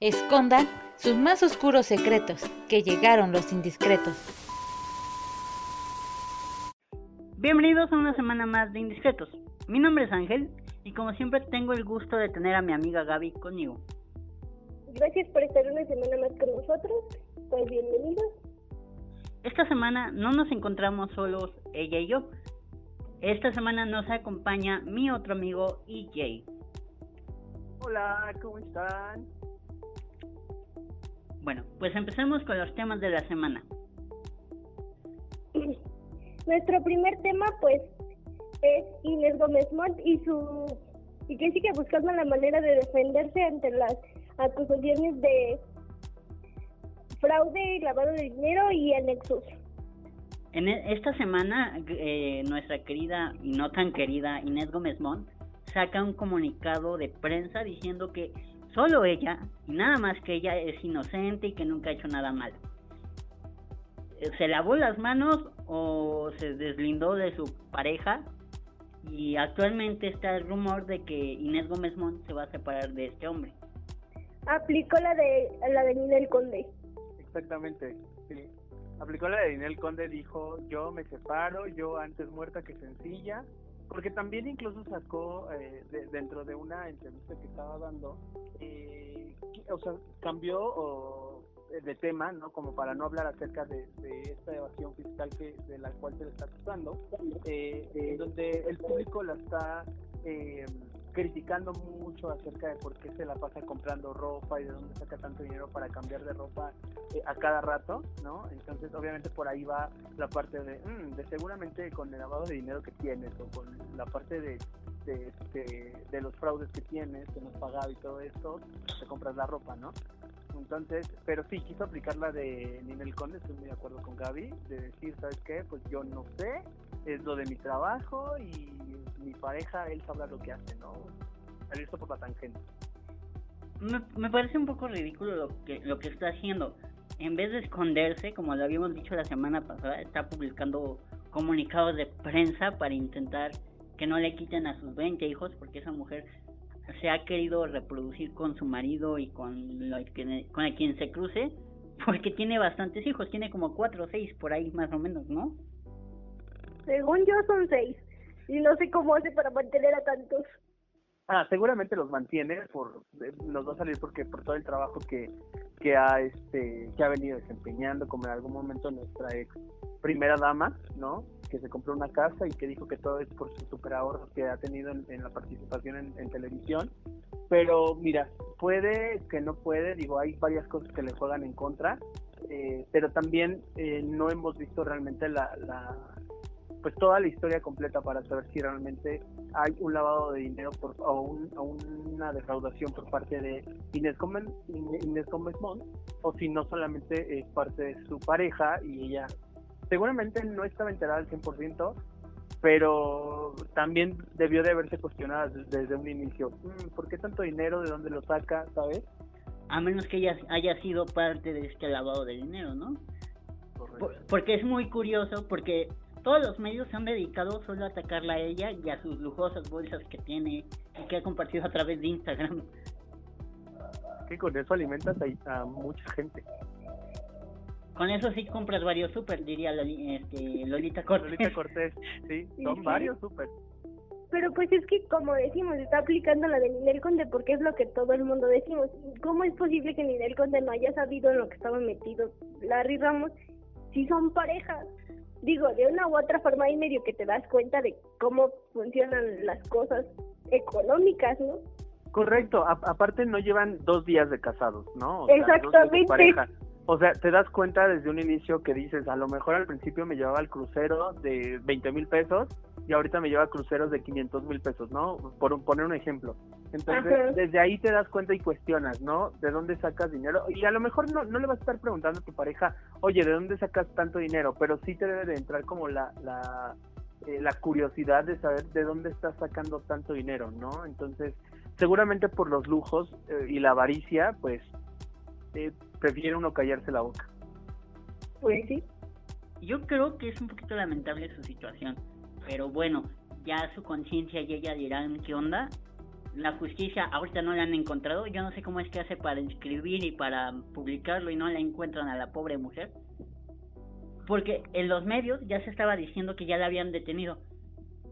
Escondan sus más oscuros secretos, que llegaron los indiscretos. Bienvenidos a una semana más de Indiscretos. Mi nombre es Ángel y como siempre tengo el gusto de tener a mi amiga Gaby conmigo. Gracias por estar una semana más con nosotros. Pues bienvenidos. Esta semana no nos encontramos solos ella y yo. Esta semana nos acompaña mi otro amigo EJ. Hola, ¿cómo están? Bueno, pues empecemos con los temas de la semana. Nuestro primer tema, pues, es Inés Gómez Montt y su y que sigue buscando la manera de defenderse ante las acusaciones de fraude, lavado de dinero y anexos. En e, esta semana, eh, nuestra querida y no tan querida Inés Gómez Montt saca un comunicado de prensa diciendo que solo ella y nada más que ella es inocente y que nunca ha hecho nada malo. Se lavó las manos o se deslindó de su pareja y actualmente está el rumor de que Inés Gómez Montt se va a separar de este hombre. Aplicó la de la de Ninel Conde. Exactamente, sí. Aplicó la de Ninel Conde, dijo, yo me separo, yo antes muerta que sencilla, porque también incluso sacó eh, dentro de una entrevista que estaba dando, eh, o sea, cambió eh, de tema, ¿no? Como para no hablar acerca de, esta evasión fiscal que de la cual se le está acusando, eh, donde el público la está eh, criticando mucho acerca de por qué se la pasa comprando ropa y de dónde saca tanto dinero para cambiar de ropa eh, a cada rato, ¿no? Entonces, obviamente por ahí va la parte de, mm, de seguramente con el lavado de dinero que tienes o con la parte de, de, de, los fraudes que tienes, que no has pagado y todo esto, te compras la ropa, ¿no? Entonces, pero sí, quiso aplicar la de Ninel Conde, estoy muy de acuerdo con Gaby, de decir, ¿sabes qué? Pues yo no sé, es lo de mi trabajo y mi pareja, él sabrá lo que hace, ¿no? Listo por la tangente. Me, me parece un poco ridículo lo que, lo que está haciendo. En vez de esconderse, como lo habíamos dicho la semana pasada, está publicando comunicados de prensa para intentar que no le quiten a sus 20 hijos, porque esa mujer se ha querido reproducir con su marido y con, lo que, con el quien se cruce, porque tiene bastantes hijos, tiene como cuatro o seis por ahí más o menos, ¿no? Según yo son seis, y no sé cómo hace para mantener a tantos. Ah, seguramente los mantiene, por nos va a salir porque por todo el trabajo que, que ha este que ha venido desempeñando, como en algún momento nuestra ex primera dama, ¿no? Que se compró una casa y que dijo que todo es por su super ahorro que ha tenido en, la participación en, televisión. Pero mira, puede que no puede, digo, hay varias cosas que le juegan en contra, eh, pero también eh, no hemos visto realmente la, pues toda la historia completa para saber si realmente hay un lavado de dinero por, o, una defraudación por parte de Inés Gómez, Inés Gómez Mont, o si no solamente es parte de su pareja y ella seguramente no estaba enterada al 100%, pero también debió de haberse cuestionado desde un inicio, mm, ¿por qué tanto dinero? ¿De dónde lo saca? ¿Sabes? A menos que ella haya sido parte de este lavado de dinero, ¿no? porque es muy curioso, porque todos los medios se han dedicado solo a atacarla a ella y a sus lujosas bolsas que tiene y que ha compartido a través de Instagram. Que con eso alimentas a, mucha gente. Con eso sí compras varios super, diría este, Lolita Cortés. Lolita Cortés, sí, son varios super. Pero pues es que, como decimos, está aplicando la de Ninel Conde porque es lo que todo el mundo decimos. ¿Cómo es posible que Ninel Conde no haya sabido en lo que estaba metido Larry Ramos si son parejas? Digo, de una u otra forma hay medio que te das cuenta de cómo funcionan las cosas económicas, ¿no? Correcto, aparte no llevan dos días de casados, ¿no? Exactamente. O sea, te das cuenta desde un inicio que dices, a lo mejor al principio me llevaba el crucero de 20 mil pesos y ahorita me lleva cruceros de 500 mil pesos, ¿no? Por poner un ejemplo. Entonces, desde ahí te das cuenta y cuestionas, ¿no? ¿De dónde sacas dinero? Y a lo mejor no, no le vas a estar preguntando a tu pareja, oye, ¿de dónde sacas tanto dinero? Pero sí te debe de entrar como la, la, eh, la curiosidad de saber de dónde estás sacando tanto dinero, ¿no? Entonces, seguramente por los lujos eh, y la avaricia, pues eh, prefiere uno callarse la boca. Pues sí. Yo creo que es un poquito lamentable su situación, pero bueno, ya su conciencia y ella dirán qué onda. la justicia ahorita no la han encontrado. Yo no sé cómo es que hace para escribir y para publicarlo y no la encuentran a la pobre mujer. Porque en los medios ya se estaba diciendo que ya la habían detenido.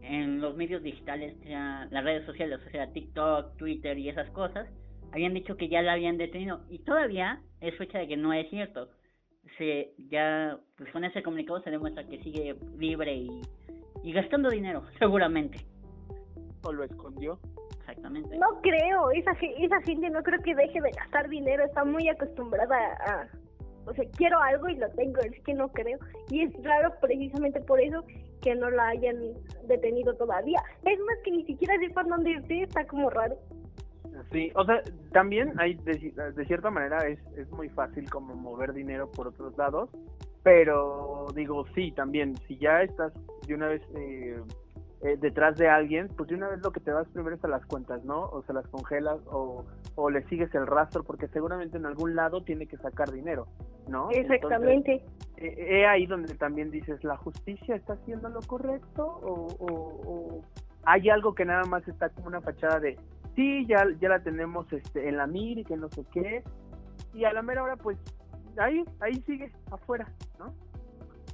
En los medios digitales, ya, las redes sociales, o sea, TikTok, Twitter y esas cosas, habían dicho que ya la habían detenido. Y todavía es fecha de que no es cierto. Se, ya, pues con ese comunicado se demuestra que sigue libre y, y gastando dinero, seguramente. ¿O lo escondió? Exactamente. No creo, esa, esa gente no creo que deje de gastar dinero, está muy acostumbrada a, o sea, quiero algo y lo tengo, es que no creo. Y es raro precisamente por eso que no la hayan detenido todavía. Es más que ni siquiera sepan dónde esté, está como raro. Sí, o sea, también hay, de, de cierta manera, es, es muy fácil como mover dinero por otros lados, pero digo, sí, también, si ya estás de una vez eh, eh, detrás de alguien, pues de una vez lo que te vas primero es a las cuentas, ¿no? O se las congelas o, o le sigues el rastro porque seguramente en algún lado tiene que sacar dinero, ¿no? Exactamente. eh, ahí donde también dices, ¿la justicia está haciendo lo correcto o, o, o, hay algo que nada más está como una fachada de, sí, ya, ya la tenemos este, en la mira y que no sé qué, y a la mera hora pues ahí, ahí sigue, afuera, ¿no?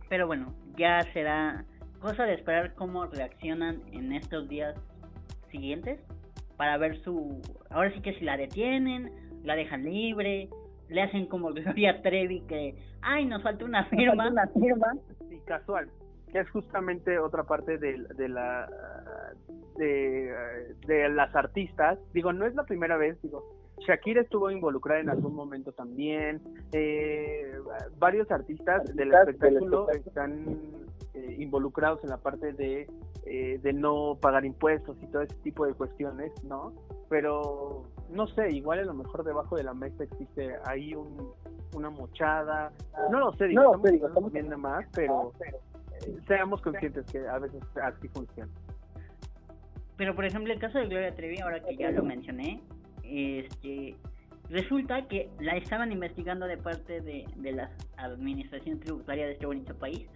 Pero bueno, ya será cosa de esperar cómo reaccionan en estos días siguientes para ver su ahora sí que si la detienen la dejan libre le hacen como Gloria Trevi que ay nos falta una firma una firma. Sí casual que es justamente otra parte de, de la de, de las artistas digo no es la primera vez digo Shakira estuvo involucrada en algún momento también. Eh, varios artistas del espectáculo están eh, involucrados en la parte de, eh, de no pagar impuestos y todo ese tipo de cuestiones, ¿no? Pero no sé, igual a lo mejor debajo de la mesa existe ahí un, una mochada. No lo sé, digo, No, estamos, digo, estamos viendo más, pero seamos conscientes que a veces así funciona. pero por ejemplo el caso de Gloria Trevi ahora que ya lo mencioné este resulta que la estaban investigando de parte de, de la administración tributaria de este bonito país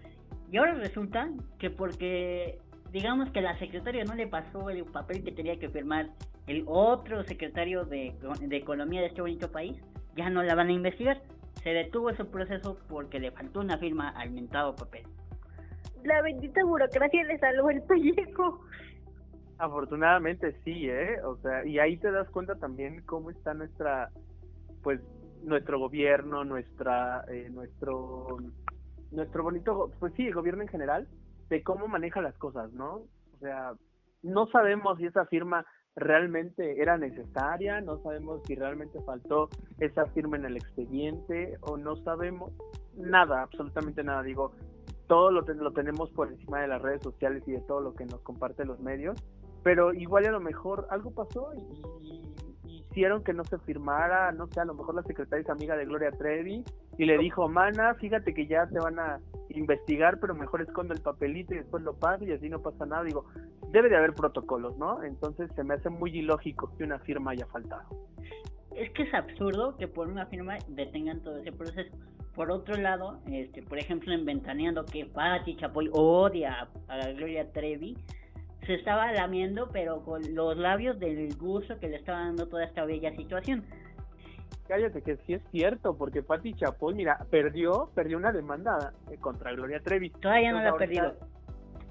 y ahora resulta que porque digamos que la secretaria no le pasó el papel que tenía que firmar el otro secretario de, de economía de este bonito país ya no la van a investigar se detuvo ese proceso porque le faltó una firma al mentado papel La bendita burocracia le salvó el pellejo. Afortunadamente sí, ¿eh? O sea, y ahí te das cuenta también cómo está nuestra, pues, nuestro gobierno, nuestra, eh, nuestro, nuestro bonito, pues sí, el gobierno en general, de cómo maneja las cosas, ¿no? O sea, no sabemos si esa firma realmente era necesaria, no sabemos si realmente faltó esa firma en el expediente o no sabemos nada, absolutamente nada. Digo, todo lo, lo tenemos por encima de las redes sociales y de todo lo que nos comparten los medios, pero igual a lo mejor algo pasó y, y, hicieron que no se firmara, no sé, a lo mejor la secretaria es amiga de Gloria Trevi y le dijo, mana, fíjate que ya te van a investigar, pero mejor esconde el papelito y después lo paso y así no pasa nada. Digo, debe de haber protocolos, ¿no? Entonces se me hace muy ilógico que una firma haya faltado. Es que es absurdo que por una firma detengan todo ese proceso. Por otro lado, este, por ejemplo, en Ventaneando, que Patti Chapoy odia a, Gloria Trevi, se estaba lamiendo, pero con los labios del gusto que le estaba dando toda esta bella situación. Cállate, que sí es cierto, porque Patti Chapoy, mira, perdió, perdió una demanda eh, contra Gloria Trevi. Todavía no la ha ahorita, perdido.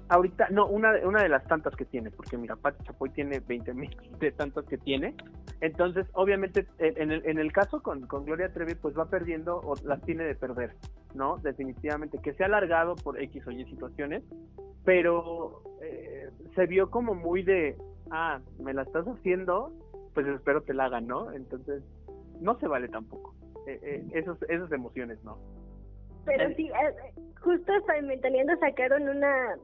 Ahorita, no, una, una de las tantas que tiene, porque mira, Patti Chapoy tiene 20 mil de tantas que tiene. Entonces, obviamente, en el, en el caso con, con Gloria Trevi, pues va perdiendo o las tiene de perder, ¿no? Definitivamente, que se ha alargado por X o Y situaciones, pero eh, se vio como muy de, ah, me la estás haciendo, pues espero te la hagan, ¿no? Entonces, no se vale tampoco. Eh, eh, esos, esas emociones, ¿no? Pero sí, eh, justo hasta en Ventaneando sacaron una,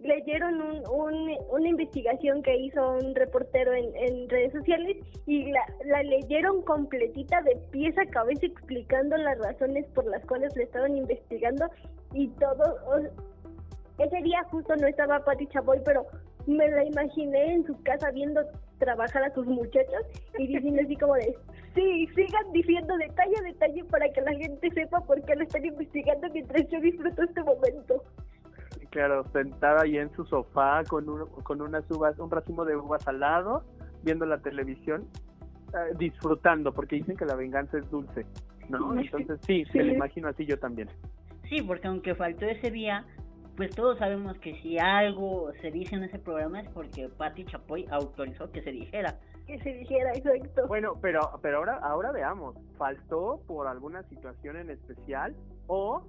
leyeron un, un, una investigación que hizo un reportero en, en redes sociales y la, la, leyeron completita de pies a cabeza explicando las razones por las cuales le estaban investigando y todo. Ese día justo no estaba Pati Chapoy, pero me la imaginé en su casa viendo trabajar a sus muchachos y diciendo así como de sí, sigan diciendo detalle a detalle para que la gente sepa por qué lo están investigando mientras yo disfruto este momento. Claro, sentada ahí en su sofá con, un, con unas uvas, un racimo de uvas al lado, viendo la televisión eh, disfrutando, porque dicen que la venganza es dulce, ¿no? Entonces sí, me lo imagino así yo también. Sí, porque aunque faltó ese día, pues todos sabemos que si algo se dice en ese programa es porque Patti Chapoy autorizó que se dijera. Que se dijera, exacto. Bueno, pero, pero ahora, ahora veamos, ¿faltó por alguna situación en especial o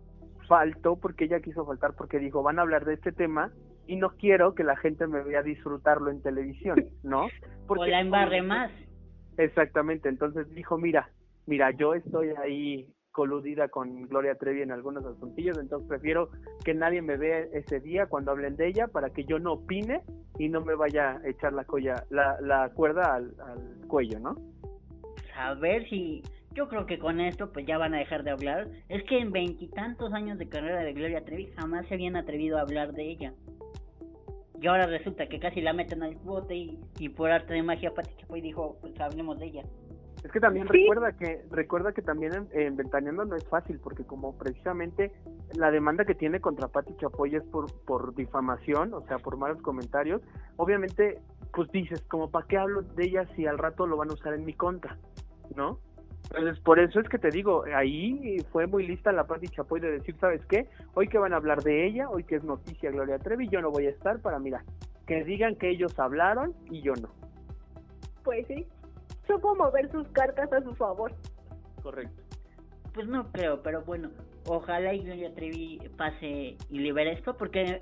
faltó porque ella quiso faltar porque dijo, van a hablar de este tema y no quiero que la gente me vea disfrutarlo en televisión, ¿no? Porque, o la embarre más. Exactamente, entonces dijo, mira, mira, yo estoy ahí coludida con Gloria Trevi en algunos asuntillos, entonces prefiero que nadie me vea ese día cuando hablen de ella para que yo no opine y no me vaya a echar la, colla, la, la cuerda al, al cuello, ¿no? A ver si yo creo que con esto pues ya van a dejar de hablar. Es que en veintitantos años de carrera de Gloria Trevi jamás se habían atrevido a hablar de ella. Y ahora resulta que casi la meten al bote y, y por arte de magia Pati Chapoy dijo, pues hablemos de ella. Es que también recuerda que recuerda que también en, Ventaneando no es fácil porque como precisamente la demanda que tiene contra Pati Chapoy es por por difamación, o sea, por malos comentarios, obviamente pues dices, como para qué hablo de ella si al rato lo van a usar en mi contra, ¿no? Entonces, por eso es que te digo, ahí fue muy lista la Pati Chapoy de decir, ¿sabes qué? Hoy que van a hablar de ella, hoy que es noticia Gloria Trevi, yo no voy a estar para, mira, que digan que ellos hablaron y yo no. Pues sí, supo mover sus cartas a su favor. Correcto. Pues no creo, pero bueno, ojalá y Gloria Trevi pase y libere esto, porque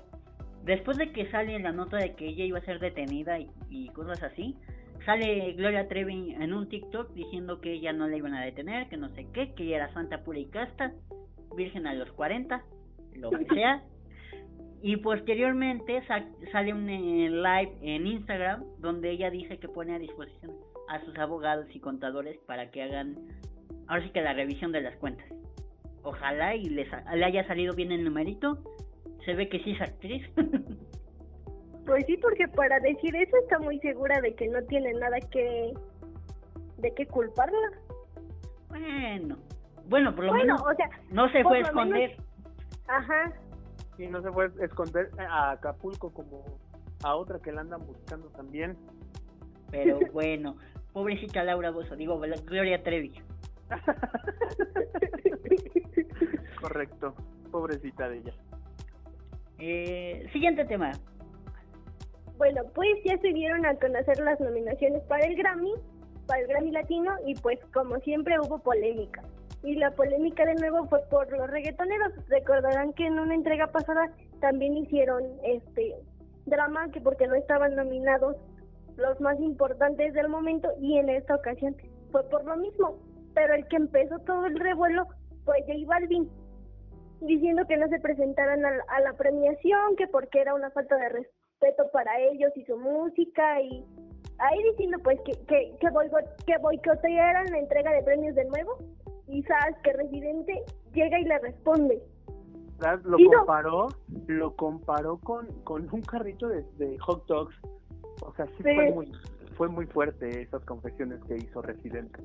después de que sale la nota de que ella iba a ser detenida y cosas así, sale Gloria Trevi en un TikTok diciendo que ella no la iban a detener, que no sé qué, que ella era santa pura y casta, virgen a los 40, lo que sea. Y posteriormente sale un eh, live en Instagram donde ella dice que pone a disposición a sus abogados y contadores para que hagan, ahora sí que la revisión de las cuentas. Ojalá y les, le haya salido bien el numerito. Se ve que sí es actriz. Pues sí, porque para decir eso está muy segura de que no tiene nada que de qué culparla. Bueno, bueno, por lo menos o sea, no se fue a esconder. Ajá. Sí, no se fue a esconder a Acapulco como a otra que la andan buscando también. Pero bueno, pobrecita Laura Bozo, digo, Gloria Trevi. Correcto, pobrecita de ella. Eh, siguiente tema. Bueno, pues ya se dieron a conocer las nominaciones para el Grammy, para el Grammy Latino, y pues como siempre hubo polémica. Y la polémica de nuevo fue por los reggaetoneros. Recordarán que en una entrega pasada también hicieron este drama que porque no estaban nominados los más importantes del momento y en esta ocasión fue por lo mismo. Pero el que empezó todo el revuelo fue J Balvin, diciendo que no se presentaran a la, a la premiación, que porque era una falta de respeto respeto para ellos y su música y ahí diciendo pues que, que, que, que boicotearan la entrega de premios de nuevo y sabes que Residente llega y le responde. Lo comparó, lo comparó con, con un carrito de, de hot dogs. O sea, sí, Fue, muy, fue muy fuerte esas confesiones que hizo Residente.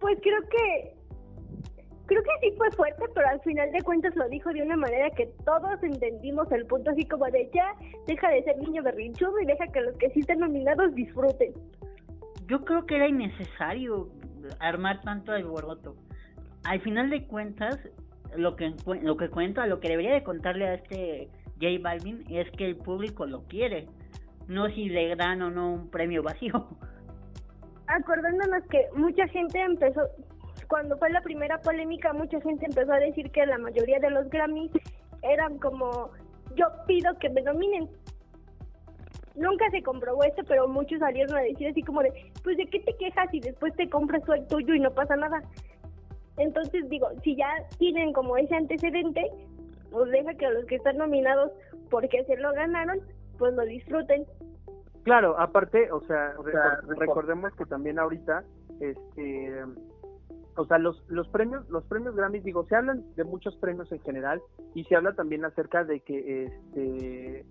Pues creo que creo que sí fue fuerte, pero al final de cuentas lo dijo de una manera que todos entendimos el punto, así como de ya, deja de ser niño berrinchudo y deja que los que sí estén nominados disfruten. Yo creo que era innecesario armar tanto alboroto. Al final de cuentas, lo que lo que cuenta, lo que debería de contarle a este J Balvin es que el público lo quiere, no si le dan o no un premio vacío. Acordándonos que mucha gente empezó, cuando fue la primera polémica, mucha gente empezó a decir que la mayoría de los Grammys eran como, yo pido que me nominen. Nunca se comprobó esto, pero muchos salieron a decir así como de, pues de qué te quejas y después te compras tú el tuyo y no pasa nada. Entonces digo, si ya tienen como ese antecedente, pues deja que los que están nominados porque se lo ganaron, pues lo disfruten. Claro, aparte, o sea, recordemos que también ahorita, este, o sea, los, los premios, los premios Grammy, digo, se hablan de muchos premios en general y se habla también acerca de que este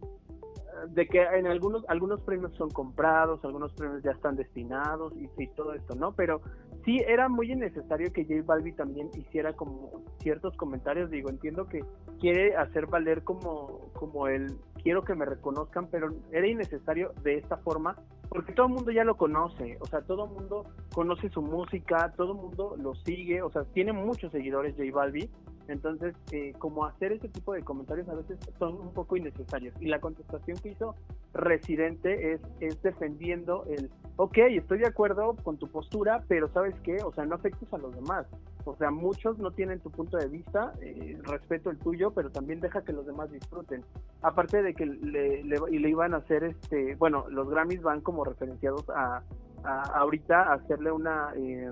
de que en algunos algunos premios son comprados, algunos premios ya están destinados y, y todo esto, ¿no? Pero sí era muy innecesario que J Balbi también hiciera como ciertos comentarios, digo, entiendo que quiere hacer valer como como el quiero que me reconozcan, pero era innecesario de esta forma porque todo el mundo ya lo conoce, o sea, todo el mundo conoce su música, todo el mundo lo sigue, o sea, tiene muchos seguidores J Balvin, entonces, eh, como hacer ese tipo de comentarios a veces son un poco innecesarios. Y la contestación que hizo Residente es, es defendiendo el, ok, estoy de acuerdo con tu postura, pero ¿sabes qué? O sea, no afectes a los demás. O sea, muchos no tienen tu punto de vista, eh, respeto el tuyo, pero también deja que los demás disfruten. Aparte de que le, le, le iban a hacer, este, bueno, los Grammys van como referenciados a, ahorita a hacerle una... Eh,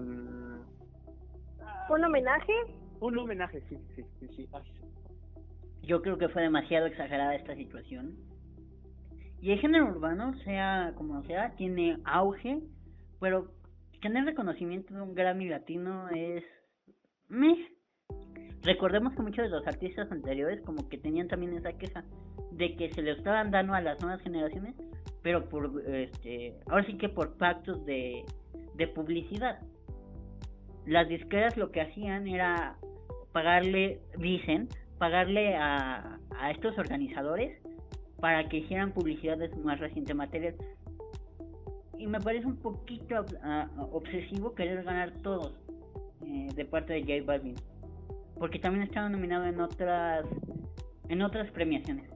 ¿Un homenaje? Un homenaje, sí, sí, sí, sí. Yo creo que fue demasiado exagerada esta situación. Y el género urbano, sea como sea, tiene auge, pero tener reconocimiento de un Grammy latino es... Meh. Recordemos que muchos de los artistas anteriores como que tenían también esa queja de que se le estaban dando a las nuevas generaciones, pero por este, ahora sí que por pactos de, de publicidad. Las disqueras lo que hacían era pagarle, dicen, pagarle a, estos organizadores para que hicieran publicidad de su más reciente material. Y me parece un poquito uh, obsesivo querer ganar todos eh, de parte de J Balvin. Porque también estaba nominado en otras en otras premiaciones.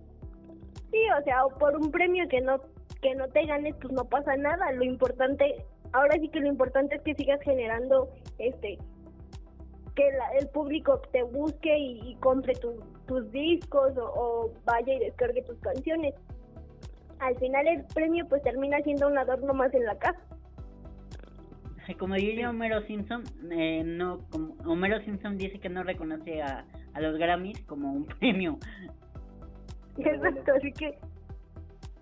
Sí, o sea, por un premio que no que no te ganes, pues no pasa nada. Lo importante, ahora sí que lo importante es que sigas generando este que la, el público te busque y, y compre tu, tus discos o, o, vaya y descargue tus canciones. Al final el premio pues termina siendo un adorno más en la casa. Como diría Homero Simpson, eh, no, como Homero Simpson dice que no reconoce a, a los Grammys como un premio. Exacto, así que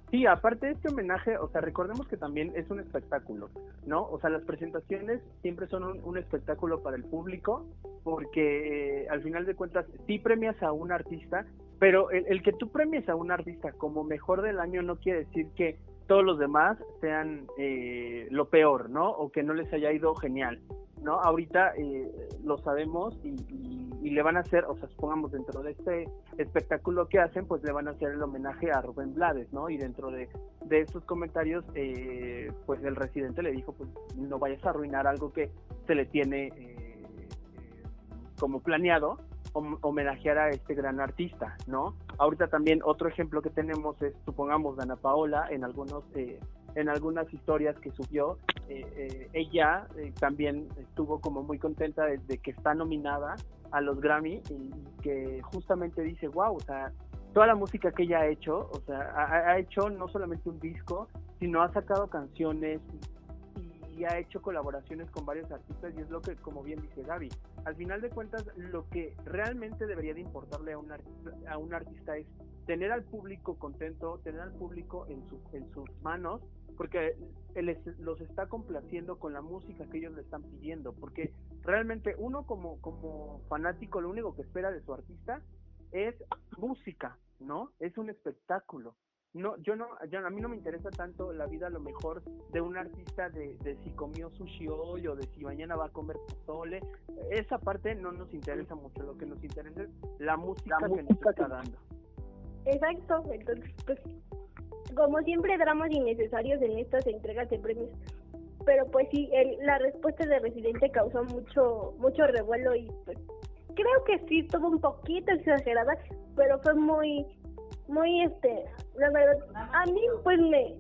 Sí, aparte de este homenaje, o sea, recordemos que también es un espectáculo, ¿no? O sea, las presentaciones siempre son un, espectáculo para el público, porque eh, al final de cuentas sí premias a un artista, pero el, el, que tú premies a un artista como mejor del año no quiere decir que todos los demás sean eh, lo peor, ¿no? O que no les haya ido genial, ¿no? Ahorita eh, lo sabemos y, y, y, le van a hacer, o sea, supongamos dentro de este espectáculo que hacen, pues le van a hacer el homenaje a Rubén Blades, ¿no? Y dentro de, de estos comentarios, eh, pues el residente le dijo, pues no vayas a arruinar algo que se le tiene eh, como planeado, homenajear a este gran artista, ¿no? Ahorita también otro ejemplo que tenemos es, supongamos, Dana Paola, en algunos eh, en algunas historias que subió, eh, eh, ella eh, también estuvo como muy contenta de, que está nominada a los Grammy y, que justamente dice, wow, o sea, toda la música que ella ha hecho, o sea, ha hecho no solamente un disco, sino ha sacado canciones y ha hecho colaboraciones con varios artistas y es lo que, como bien dice Gaby, al final de cuentas lo que realmente debería de importarle a un artista, a un artista es tener al público contento, tener al público en, su, en sus manos, porque él los está complaciendo con la música que ellos le están pidiendo, porque realmente uno como, como fanático lo único que espera de su artista es música, ¿no? Es un espectáculo no, yo no, yo, a mí no me interesa tanto la vida a lo mejor de un artista de, de si comió sushi hoy o de si mañana va a comer pozole. Esa parte no nos interesa mucho, lo que nos interesa es la música la que nos está que... dando. Exacto, entonces pues como siempre dramas innecesarios en estas entregas de premios. Pero pues sí, el, la respuesta de Residente causó mucho mucho revuelo y pues creo que sí estuvo un poquito exagerada, pero fue muy muy este la verdad a mí pues me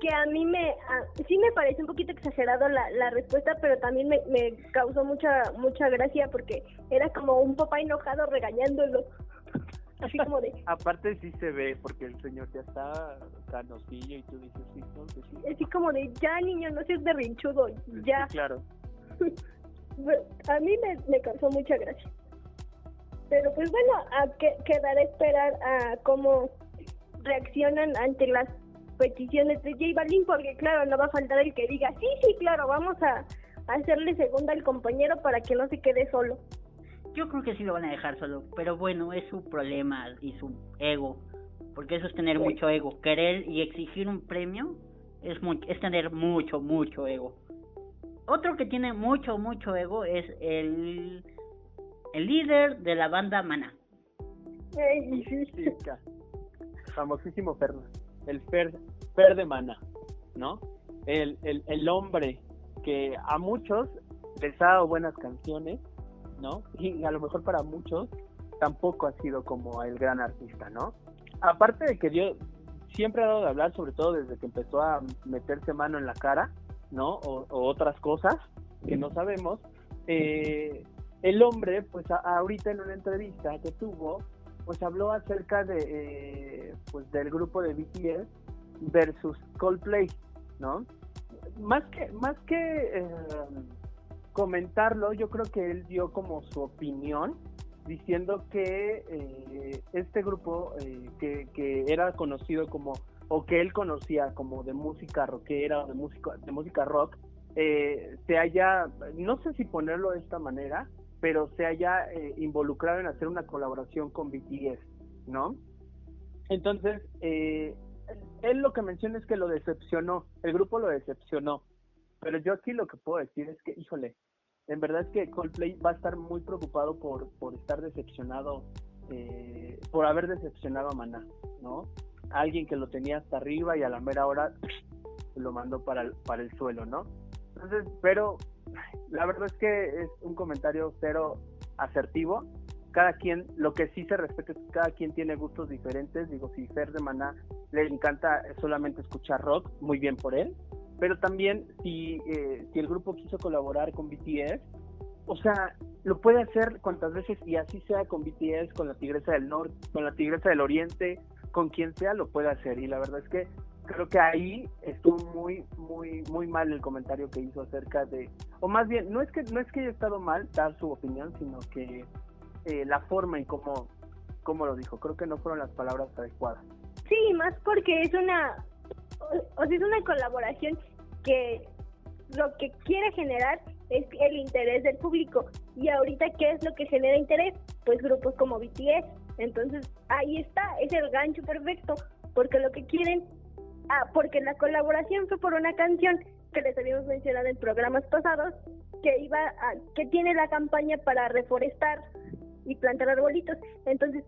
que a mí me a, sí me parece un poquito exagerado la, la respuesta pero también me, me causó mucha mucha gracia porque era como un papá enojado regañándolo. Así como de aparte sí se ve porque el señor ya está canosillo y tú dices sí, no, que sí. así como de ya niño no seas berrinchudo ya sí, claro. A mí me, me causó mucha gracia pero pues bueno, a que, quedará esperar a cómo reaccionan ante las peticiones de J Balvin, porque claro, no va a faltar el que diga, sí, sí, claro, vamos a, a hacerle segunda al compañero para que no se quede solo. Yo creo que sí lo van a dejar solo, pero bueno, es su problema y su ego, porque eso es tener sí. mucho ego. Querer y exigir un premio es, muy, es tener mucho, mucho ego. Otro que tiene mucho, mucho ego es el el líder de la banda Mana. Sí, famosísimo Fer, el Fer, Fer de Mana. ¿no? El, el, el hombre que a muchos les ha dado buenas canciones, ¿no? Y a lo mejor para muchos tampoco ha sido como el gran artista, ¿no? Aparte de que dio, siempre ha dado de hablar, sobre todo desde que empezó a meterse mano en la cara, ¿no? O, otras cosas que no sabemos. Eh, el hombre, pues ahorita en una entrevista que tuvo, pues habló acerca de, eh, pues del grupo de BTS versus Coldplay, ¿no? Más que, más que eh, comentarlo, yo creo que él dio como su opinión diciendo que eh, este grupo que, que, era conocido como o que él conocía como de música rockera o de música de música rock se haya no sé si ponerlo de esta manera pero se haya eh, involucrado en hacer una colaboración con BTS, ¿no? Entonces, eh, él lo que menciona es que lo decepcionó, el grupo lo decepcionó, pero yo aquí lo que puedo decir es que, híjole, en verdad es que Coldplay va a estar muy preocupado por, por estar decepcionado, eh, por haber decepcionado a Maná, ¿no? Alguien que lo tenía hasta arriba y a la mera hora lo mandó para el, para el suelo, ¿no? Entonces, pero la verdad es que es un comentario cero asertivo. Cada quien, lo que sí se respeta es que cada quien tiene gustos diferentes. Digo, si Fer de Maná le encanta solamente escuchar rock, muy bien por él. Pero también si, eh, si el grupo quiso colaborar con BTS, o sea, lo puede hacer cuantas veces y así sea con BTS, con la Tigresa del Norte, con la Tigresa del Oriente, con quien sea lo puede hacer. Y la verdad es que creo que ahí estuvo muy muy muy mal el comentario que hizo acerca de o más bien no es que no es que haya estado mal dar su opinión sino que eh, la forma en cómo cómo lo dijo. Creo que no fueron las palabras adecuadas. Sí más porque es una o, sea es una colaboración que lo que quiere generar es el interés del público. Y ahorita qué es lo que genera interés pues grupos como BTS entonces ahí está es el gancho perfecto porque lo que quieren Ah, porque la colaboración fue por una canción que les habíamos mencionado en programas pasados, que iba a, que tiene la campaña para reforestar y plantar arbolitos. Entonces,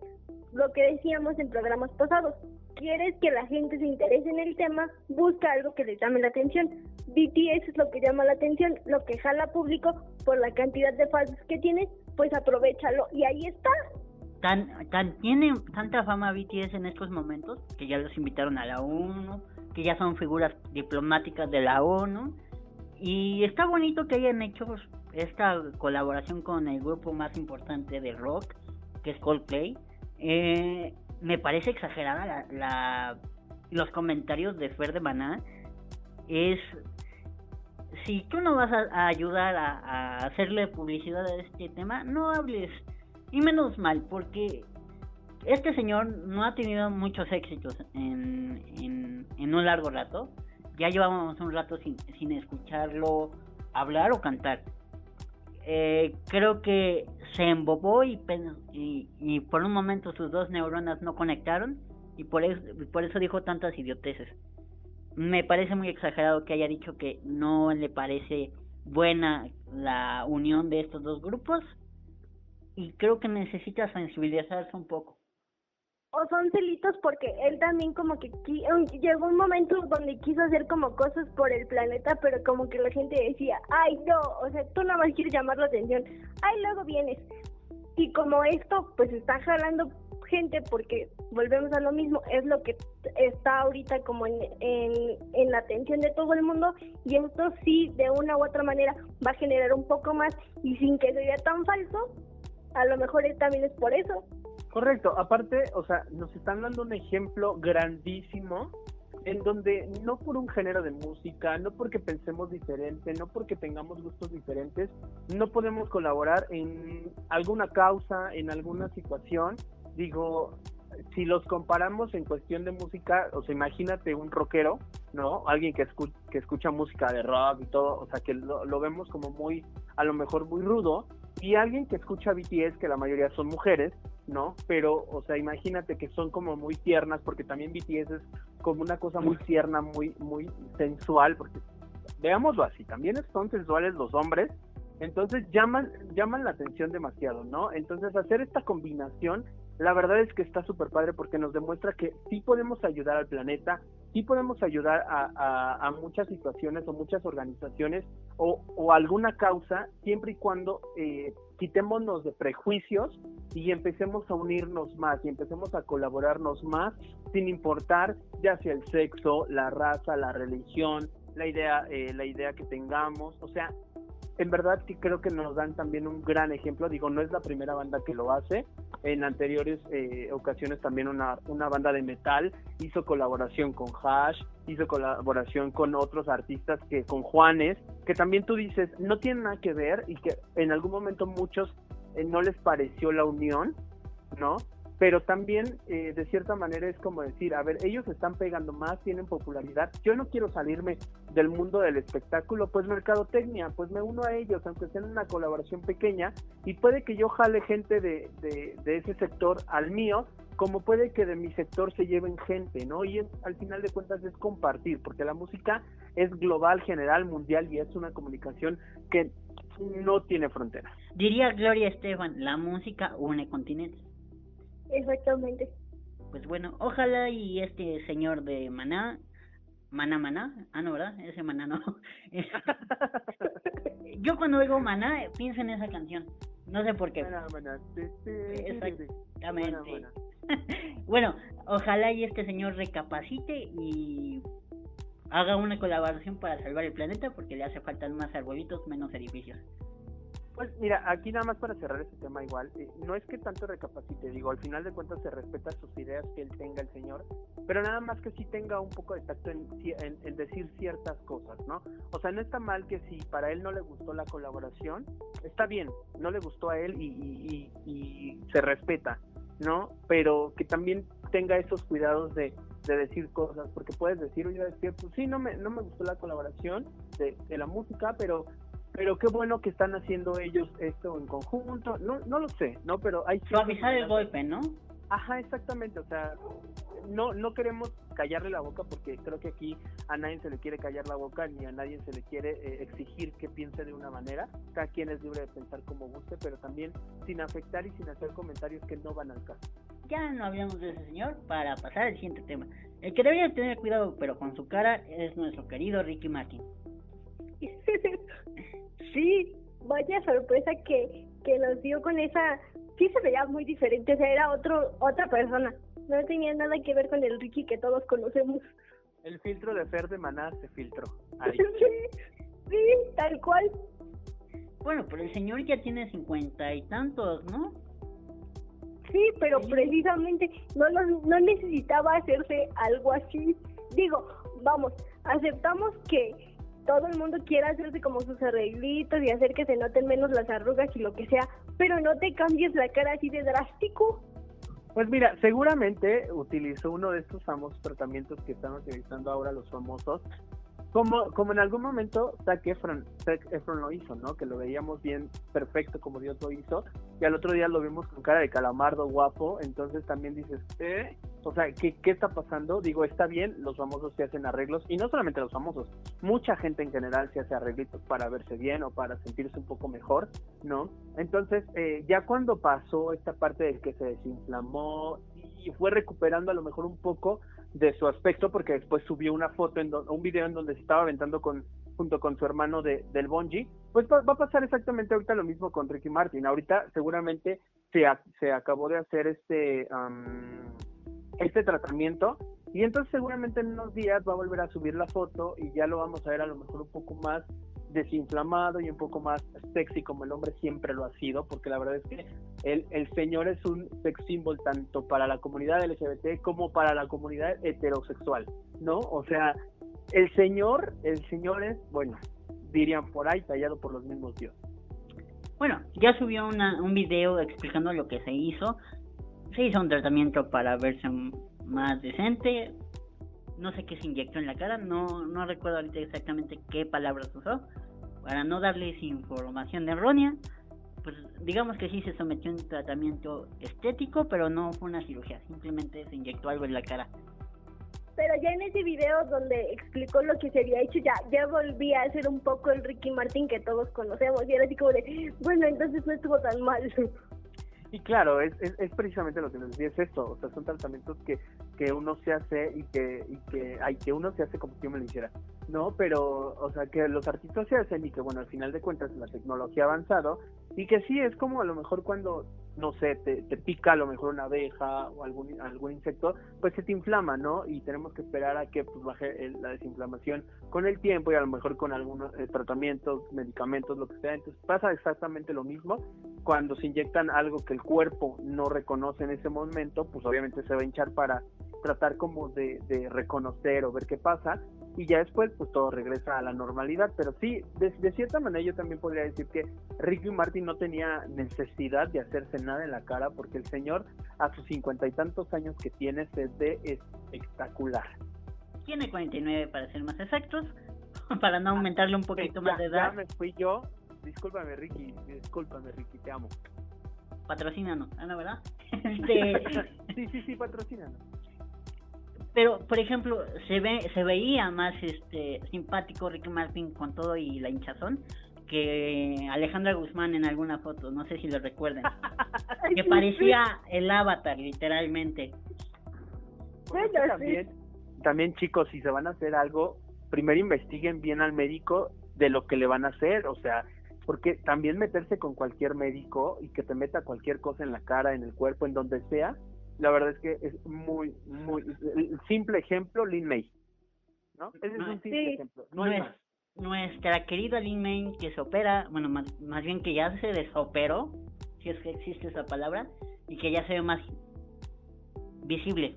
lo que decíamos en programas pasados, quieres que la gente se interese en el tema, busca algo que les llame la atención. BTS es lo que llama la atención, lo que jala público por la cantidad de fans que tiene, pues aprovechalo y ahí está. Tan, tan tiene tanta fama BTS en estos momentos que ya los invitaron a la ONU, que ya son figuras diplomáticas de la ONU y está bonito que hayan hecho esta colaboración con el grupo más importante de rock que es Coldplay. Eh, me parece exagerada la, los comentarios de Fer de Maná. Es si tú no vas a, ayudar a hacerle publicidad a este tema, no hables y menos mal, porque este señor no ha tenido muchos éxitos en, en, un largo rato. Ya llevamos un rato sin, sin escucharlo hablar o cantar. Eh, creo que se embobó y, y, por un momento sus dos neuronas no conectaron y por eso, por eso dijo tantas idioteces. Me parece muy exagerado que haya dicho que no le parece buena la unión de estos dos grupos y creo que necesita sensibilizarse un poco. O son celitos porque él también como que llegó un momento donde quiso hacer como cosas por el planeta, pero como que la gente decía, ay no, o sea, tú nada más quieres llamar la atención, ay luego vienes. Y como esto pues está jalando gente porque volvemos a lo mismo, es lo que está ahorita como en, en, la atención de todo el mundo y esto sí de una u otra manera va a generar un poco más y sin que se vea tan falso, a lo mejor también es por eso. Correcto, aparte, o sea, nos están dando un ejemplo grandísimo en donde no por un género de música, no porque pensemos diferente, no porque tengamos gustos diferentes, no podemos colaborar en alguna causa, en alguna situación. Digo, si los comparamos en cuestión de música, o sea, imagínate un rockero, ¿no? Alguien que, escucha, que escucha música de rock y todo, o sea, que lo, lo, vemos como muy, a lo mejor muy rudo, y alguien que escucha BTS, que la mayoría son mujeres, ¿no? Pero, o sea, imagínate que son como muy tiernas, porque también BTS es como una cosa muy tierna, muy, muy sensual, porque veámoslo así, también son sensuales los hombres, entonces llaman, llaman la atención demasiado, ¿no? Entonces hacer esta combinación, la verdad es que está súper padre porque nos demuestra que sí podemos ayudar al planeta, sí podemos ayudar a, muchas situaciones o muchas organizaciones o, o alguna causa siempre y cuando eh, quitémonos de prejuicios y empecemos a unirnos más y empecemos a colaborarnos más sin importar ya sea el sexo, la raza, la religión, la idea, eh, la idea que tengamos, o sea, en verdad que creo que nos dan también un gran ejemplo. Digo, no es la primera banda que lo hace. En anteriores eh, ocasiones también una, una banda de metal hizo colaboración con Hash, hizo colaboración con otros artistas que con Juanes, que también tú dices, no tienen nada que ver y que en algún momento muchos eh, no les pareció la unión, ¿no? Pero también eh, de cierta manera es como decir, a ver, ellos están pegando más, tienen popularidad, yo no quiero salirme del mundo del espectáculo, pues mercadotecnia, pues me uno a ellos, aunque sea en una colaboración pequeña, y puede que yo jale gente de, de, ese sector al mío, como puede que de mi sector se lleven gente, ¿no? Y al final de cuentas es compartir, porque la música es global, general, mundial y es una comunicación que no tiene fronteras. Diría Gloria Estefan, la música une continentes. Exactamente. Pues bueno, ojalá y este señor de Maná, Maná Maná, ah no, ¿verdad? Ese Maná no. Yo cuando oigo Maná pienso en esa canción, no sé por qué. Exactamente. bueno, ojalá y este señor recapacite y haga una colaboración para salvar el planeta porque le hace falta más arbolitos, menos edificios. Pues mira, aquí nada más para cerrar este tema igual, eh, no es que tanto recapacite, digo, al final de cuentas se respeta sus ideas que él tenga el señor, pero nada más que sí tenga un poco de tacto en, decir ciertas cosas, ¿no? O sea, no está mal que si para él no le gustó la colaboración, está bien, no le gustó a él y, se respeta, ¿no? Pero que también tenga esos cuidados de, decir cosas, porque puedes decir, oye, es que pues sí, no me, no me gustó la colaboración de, de la música, pero pero qué bueno que están haciendo ellos esto en conjunto, no no lo sé, ¿no? Pero hay... Suavizar el golpe, ¿no? Ajá, exactamente, o sea, no, no queremos callarle la boca porque creo que aquí a nadie se le quiere callar la boca ni a nadie se le quiere eh, exigir que piense de una manera, cada quien es libre de pensar como guste, pero también sin afectar y sin hacer comentarios que no van al caso. Ya no hablamos de ese señor para pasar al siguiente tema. El que debería tener cuidado pero con su cara es nuestro querido Ricky Martin. sí, vaya sorpresa que, que nos dio con esa, sí se veía muy diferente, o sea, era otro, otra persona, no tenía nada que ver con el Ricky que todos conocemos. El filtro de Fer de Maná se filtró. sí, tal cual. Bueno, pero el señor ya tiene cincuenta y tantos, ¿no? Sí, pero precisamente no, no necesitaba hacerse algo así. Digo, vamos, aceptamos que todo el mundo quiere hacerse como sus arreglitos y hacer que se noten menos las arrugas y lo que sea, pero no te cambies la cara así de drástico. Pues mira, seguramente utilizó uno de estos famosos tratamientos que están utilizando ahora los famosos como, como en algún momento Zac Efron, Efron lo hizo, ¿no? Que lo veíamos bien perfecto como Dios lo hizo, y al otro día lo vimos con cara de calamardo guapo, entonces también dices, ¿eh? O sea, ¿qué, ¿qué está pasando? Digo, está bien, los famosos se hacen arreglos, y no solamente los famosos, mucha gente en general se hace arreglitos para verse bien o para sentirse un poco mejor, ¿no? Entonces, eh, ya cuando pasó esta parte de que se desinflamó y fue recuperando a lo mejor un poco de su aspecto porque después subió una foto, en un video en donde se estaba aventando con junto con su hermano de, del Bonji, pues va, a pasar exactamente ahorita lo mismo con Ricky Martin. Ahorita seguramente se, se acabó de hacer este, este tratamiento y entonces seguramente en unos días va a volver a subir la foto y ya lo vamos a ver a lo mejor un poco más desinflamado y un poco más sexy como el hombre siempre lo ha sido, porque la verdad es que el, el señor es un sex symbol tanto para la comunidad LGBT como para la comunidad heterosexual, ¿no? O sea, el señor, el señor es, bueno, dirían por ahí, tallado por los mismos dioses. Bueno, ya subió una, un video explicando lo que se hizo. Se hizo un tratamiento para verse más decente, no sé qué se inyectó en la cara, no, no recuerdo ahorita exactamente qué palabras usó, para no darles información errónea, pues digamos que sí se sometió a un tratamiento estético, pero no fue una cirugía, simplemente se inyectó algo en la cara. Pero ya en ese video donde explicó lo que se había hecho, ya, ya volví a ser un poco el Ricky Martin que todos conocemos, y era así como de, bueno, entonces no estuvo tan mal. Y claro, es, es, precisamente lo que les decía, es esto, o sea, son tratamientos que, que uno se hace y que, y que, hay que uno se hace como si yo me lo hiciera, ¿no? Pero, o sea, que los artistas se hacen y que, bueno, al final de cuentas la tecnología ha avanzado y que sí, es como a lo mejor cuando no sé, te, te, pica a lo mejor una abeja o algún, algún insecto, pues se te inflama, ¿no? Y tenemos que esperar a que pues, baje la desinflamación con el tiempo y a lo mejor con algunos eh, tratamientos, medicamentos, lo que sea. Entonces pasa exactamente lo mismo. Cuando se inyectan algo que el cuerpo no reconoce en ese momento, pues obviamente se va a hinchar para tratar como de, de reconocer o ver qué pasa y ya después pues todo regresa a la normalidad, pero sí, de, cierta manera yo también podría decir que Ricky Martin no tenía necesidad de hacerse nada en la cara porque el señor a sus cincuenta y tantos años que tiene se ve espectacular. Tiene 49 para ser más exactos, para no aumentarle un poquito más de edad. Ya me fui yo, discúlpame Ricky, discúlpame Ricky, te amo. Patrocínanos, ¿ah, no, verdad? Este... sí, sí, sí, patrocínanos pero por ejemplo se ve se veía más este simpático Ricky Martin con todo y la hinchazón que Alejandra Guzmán en alguna foto no sé si lo recuerdan que parecía el avatar literalmente. Bueno, también también chicos si se van a hacer algo primero investiguen bien al médico de lo que le van a hacer o sea porque también meterse con cualquier médico y que te meta cualquier cosa en la cara, en el cuerpo, en donde sea, la verdad es que es muy, muy, el simple ejemplo, Lin May, ¿no? Ese es un simple ejemplo, no hay más. Nuestra querida Lin May que se opera, bueno, más, más bien que ya se desoperó, si es que existe esa palabra, y que ya se ve más visible.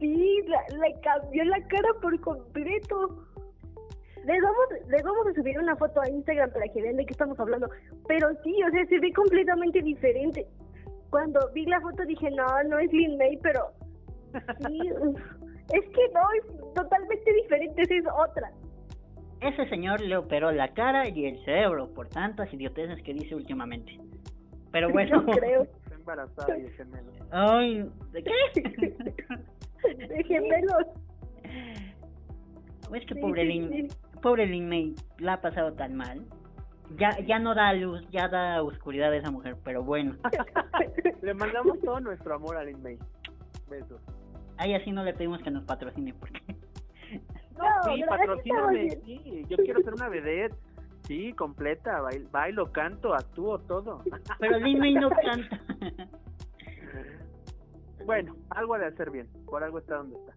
Sí, le cambió la cara por completo. Les vamos, les vamos a subir una foto a Instagram para que vean de qué estamos hablando. Pero sí, o sea, se ve completamente diferente cuando vi la foto dije, no, no es Lin May, pero sí, es que no, es totalmente diferente, es otra. Ese señor le operó la cara y el cerebro por tantas idioteces que dice últimamente. Pero bueno. No creo. Está embarazada y de gemelos. Ay, ¿de qué? de gemelos. Es que pobre, Lin, pobre Lin May la ha pasado tan mal ya, ya no da luz, ya da oscuridad a esa mujer, pero bueno. le mandamos todo nuestro amor a Lin May. Besos. Ahí así no le pedimos que nos patrocine, porque. No, sí, patrocíname, sí, yo quiero ser una vedette. Sí, completa, bailo, canto, actúo, todo. Pero Lin May no canta. bueno, algo de hacer bien, por algo está donde está.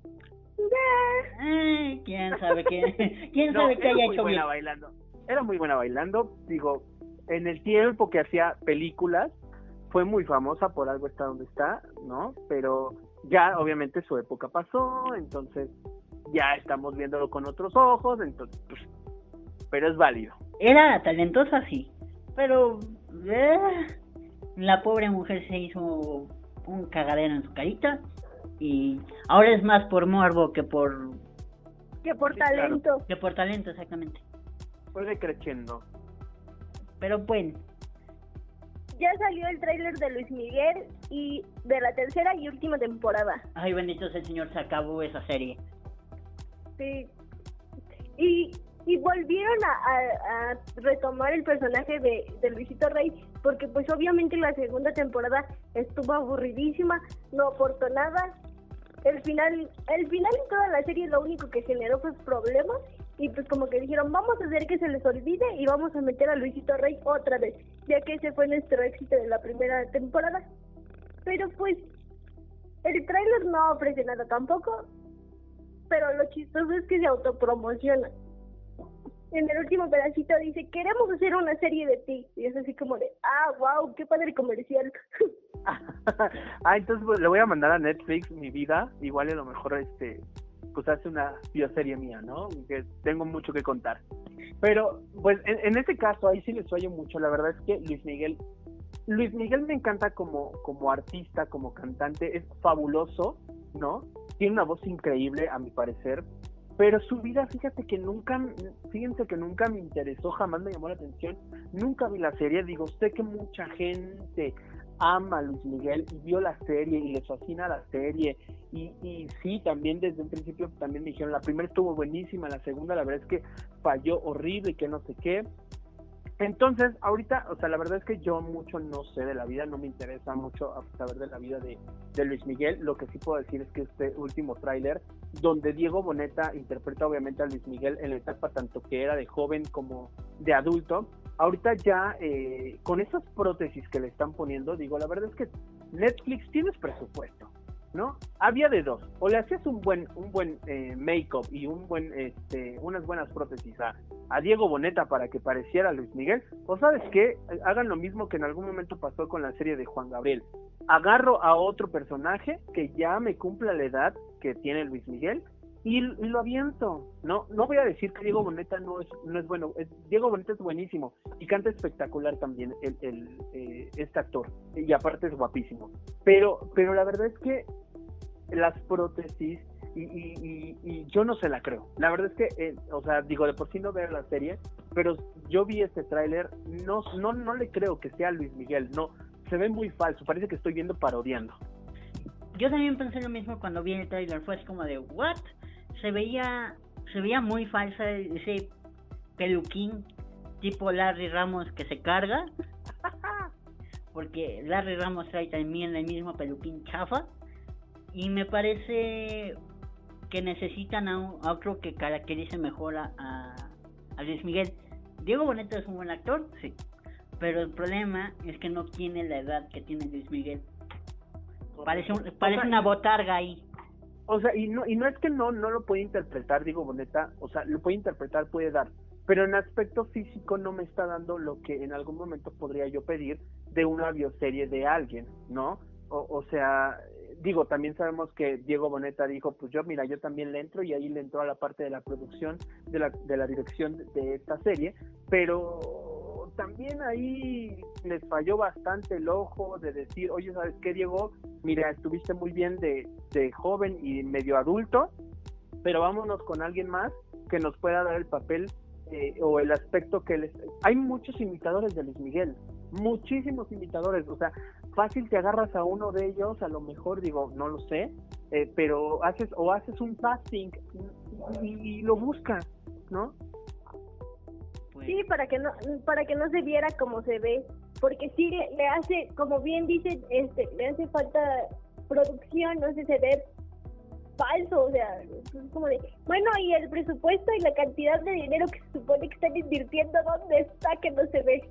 Eh, quién sabe qué, quién sabe qué haya hecho bien. bailando era muy buena bailando. Digo, en el tiempo que hacía películas, fue muy famosa, por algo está donde está, ¿no? Pero ya obviamente su época pasó, entonces ya estamos viéndolo con otros ojos, entonces, pues, pero es válido. Era talentosa, sí, pero eh, la pobre mujer se hizo un cagadero en su carita y ahora es más por morbo que por... Que por talento. Que por talento, exactamente fue creciendo Pero bueno. Ya salió el tráiler de Luis Miguel y de la tercera y última temporada. Ay, bendito sea el Señor, se acabó esa serie. Sí. Y, y volvieron a, retomar el personaje de, de Luisito Rey, porque pues obviamente la segunda temporada estuvo aburridísima, no aportó nada. El final, el final en toda la serie lo único que generó fue problemas y pues como que dijeron, vamos a hacer que se les olvide y vamos a meter a Luisito Rey otra vez, ya que ese fue nuestro éxito de la primera temporada. Pero pues el tráiler no ofrece nada tampoco, pero lo chistoso es que se autopromociona. En el último pedacito dice, queremos hacer una serie de ti. Y es así como de, ah, wow, qué padre comercial. ah, entonces pues, le voy a mandar a Netflix mi vida, igual a lo mejor este pues hace una bioserie mía, ¿no? Que tengo mucho que contar. Pero, pues, en, este caso, ahí sí les oye mucho. La verdad es que Luis Miguel, Luis Miguel me encanta como, como artista, como cantante, es fabuloso, ¿no? Tiene una voz increíble, a mi parecer. Pero su vida, fíjate que nunca, fíjense que nunca me interesó, jamás me llamó la atención, nunca vi la serie, digo, sé que mucha gente ama a Luis Miguel y vio la serie y le fascina la serie y, y sí, también desde un principio también me dijeron, la primera estuvo buenísima, la segunda la verdad es que falló horrible y que no sé qué. Entonces, ahorita, o sea, la verdad es que yo mucho no sé de la vida, no me interesa mucho saber de la vida de, de Luis Miguel. Lo que sí puedo decir es que este último tráiler, donde Diego Boneta interpreta obviamente a Luis Miguel en la etapa tanto que era de joven como de adulto, ahorita ya eh, con esas prótesis que le están poniendo, digo, la verdad es que Netflix tienes presupuesto. ¿no? Había de dos, o le hacías un buen, un buen eh, make-up y un buen, este, unas buenas prótesis a, Diego Boneta para que pareciera Luis Miguel, o sabes qué, hagan lo mismo que en algún momento pasó con la serie de Juan Gabriel. Agarro a otro personaje que ya me cumpla la edad que tiene Luis Miguel y, lo aviento. No, no voy a decir que Diego Boneta no es, no es bueno. Diego Boneta es buenísimo y canta espectacular también el, eh, este actor y aparte es guapísimo. Pero, pero la verdad es que las prótesis y, yo no se la creo. La verdad es que, eh, o sea, digo, de por sí no veo la serie, pero yo vi este tráiler, no, no, no le creo que sea Luis Miguel, no, se ve muy falso, parece que estoy viendo parodiando. Yo también pensé lo mismo cuando vi el tráiler, fue como de, ¿what? Se veía, se veía muy falsa ese peluquín tipo Larry Ramos que se carga, porque Larry Ramos trae también el mismo peluquín chafa y me parece que necesitan a, otro que caracterice mejor a, a, Luis Miguel. Diego Boneta es un buen actor, sí, pero el problema es que no tiene la edad que tiene Luis Miguel. Parece, parece una botarga ahí. O sea, y no, y no es que no, no lo puede interpretar Diego Boneta, o sea, lo puede interpretar, puede dar, pero en aspecto físico no me está dando lo que en algún momento podría yo pedir de una bioserie de alguien, ¿no? O, o sea, digo, también sabemos que Diego Boneta dijo, pues yo, mira, yo también le entro y ahí le entró a la parte de la producción, de la, de la dirección de esta serie, pero también ahí les falló bastante el ojo de decir, oye, ¿sabes qué, Diego? Mira, estuviste muy bien de, de joven y medio adulto, pero vámonos con alguien más que nos pueda dar el papel eh, o el aspecto que les... Hay muchos imitadores de Luis Miguel, muchísimos imitadores, o sea, fácil te agarras a uno de ellos, a lo mejor digo, no lo sé, eh, pero haces o haces un casting y, lo buscas, ¿no? Sí, para que no para que no se viera como se ve, porque sí le, hace, como bien dice, este, le hace falta producción, no sé, se ve falso, o sea, es como de, bueno, y el presupuesto y la cantidad de dinero que se supone que están invirtiendo, ¿dónde está que no se ve?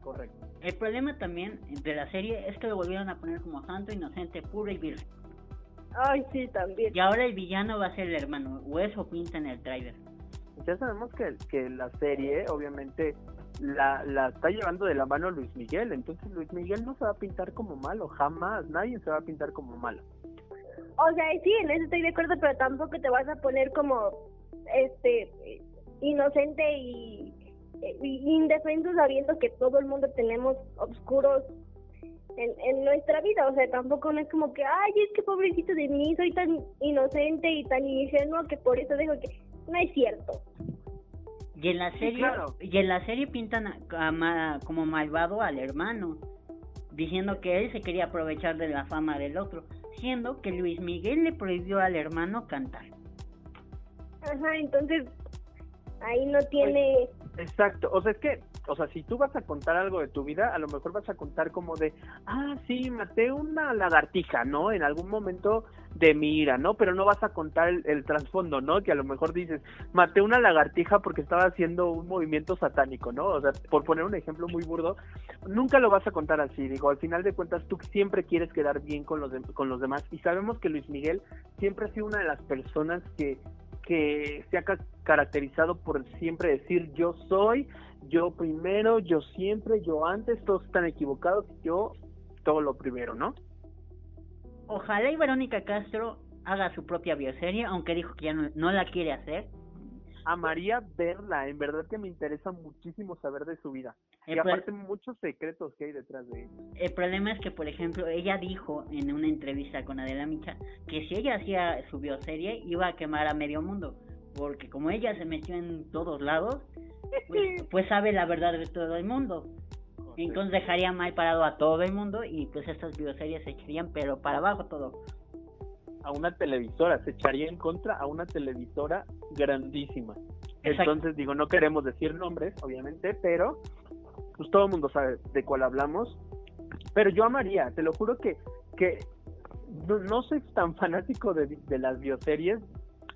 Correcto. El problema también de la serie es que lo volvieron a poner como santo, inocente, puro y virgen. Ay, sí, también. Y ahora el villano va a ser el hermano, o eso pinta en el trailer. Ya sabemos que, que la serie, obviamente, la, la está llevando de la mano Luis Miguel, entonces Luis Miguel no se va a pintar como malo, jamás, nadie se va a pintar como malo. O sea, sí, en eso estoy de acuerdo, pero tampoco te vas a poner como, este, inocente y indefensos sabiendo que todo el mundo tenemos oscuros en, en nuestra vida, o sea, tampoco no es como que, ay, es que pobrecito de mí, soy tan inocente y tan ingenuo que por eso digo que no es cierto. Y en la serie, y en la serie pintan como malvado al hermano, diciendo que él se quería aprovechar de la fama del otro, siendo que Luis Miguel le prohibió al hermano cantar. Ajá, entonces ahí no tiene Exacto, o sea, es que, o sea, si tú vas a contar algo de tu vida, a lo mejor vas a contar como de, ah, sí, maté una lagartija, ¿no? En algún momento de mi ira, ¿no? Pero no vas a contar el, trasfondo, ¿no? Que a lo mejor dices, maté una lagartija porque estaba haciendo un movimiento satánico, ¿no? O sea, por poner un ejemplo muy burdo, nunca lo vas a contar así, digo, al final de cuentas tú siempre quieres quedar bien con los, con los demás y sabemos que Luis Miguel siempre ha sido una de las personas que que se ha caracterizado por siempre decir yo soy, yo primero, yo siempre, yo antes, todos están equivocados, yo todo lo primero, ¿no? Ojalá y Verónica Castro haga su propia bioserie, aunque dijo que ya no, la quiere hacer. Amaría verla, en verdad que me interesa muchísimo saber de su vida. y aparte muchos secretos que hay detrás de ella. El problema es que, por ejemplo, ella dijo en una entrevista con Adela Micha que si ella hacía su bioserie iba a quemar a medio mundo porque como ella se metió en todos lados, pues, pues, sabe la verdad de todo el mundo. Entonces dejaría mal parado a todo el mundo y pues estas bioseries se echarían pero para abajo todo. A una televisora, se echaría en contra a una televisora grandísima. Entonces digo, no queremos decir nombres, obviamente, pero pues todo el mundo sabe de cuál hablamos. Pero yo amaría, te lo juro que, que no, soy tan fanático de, de las bioseries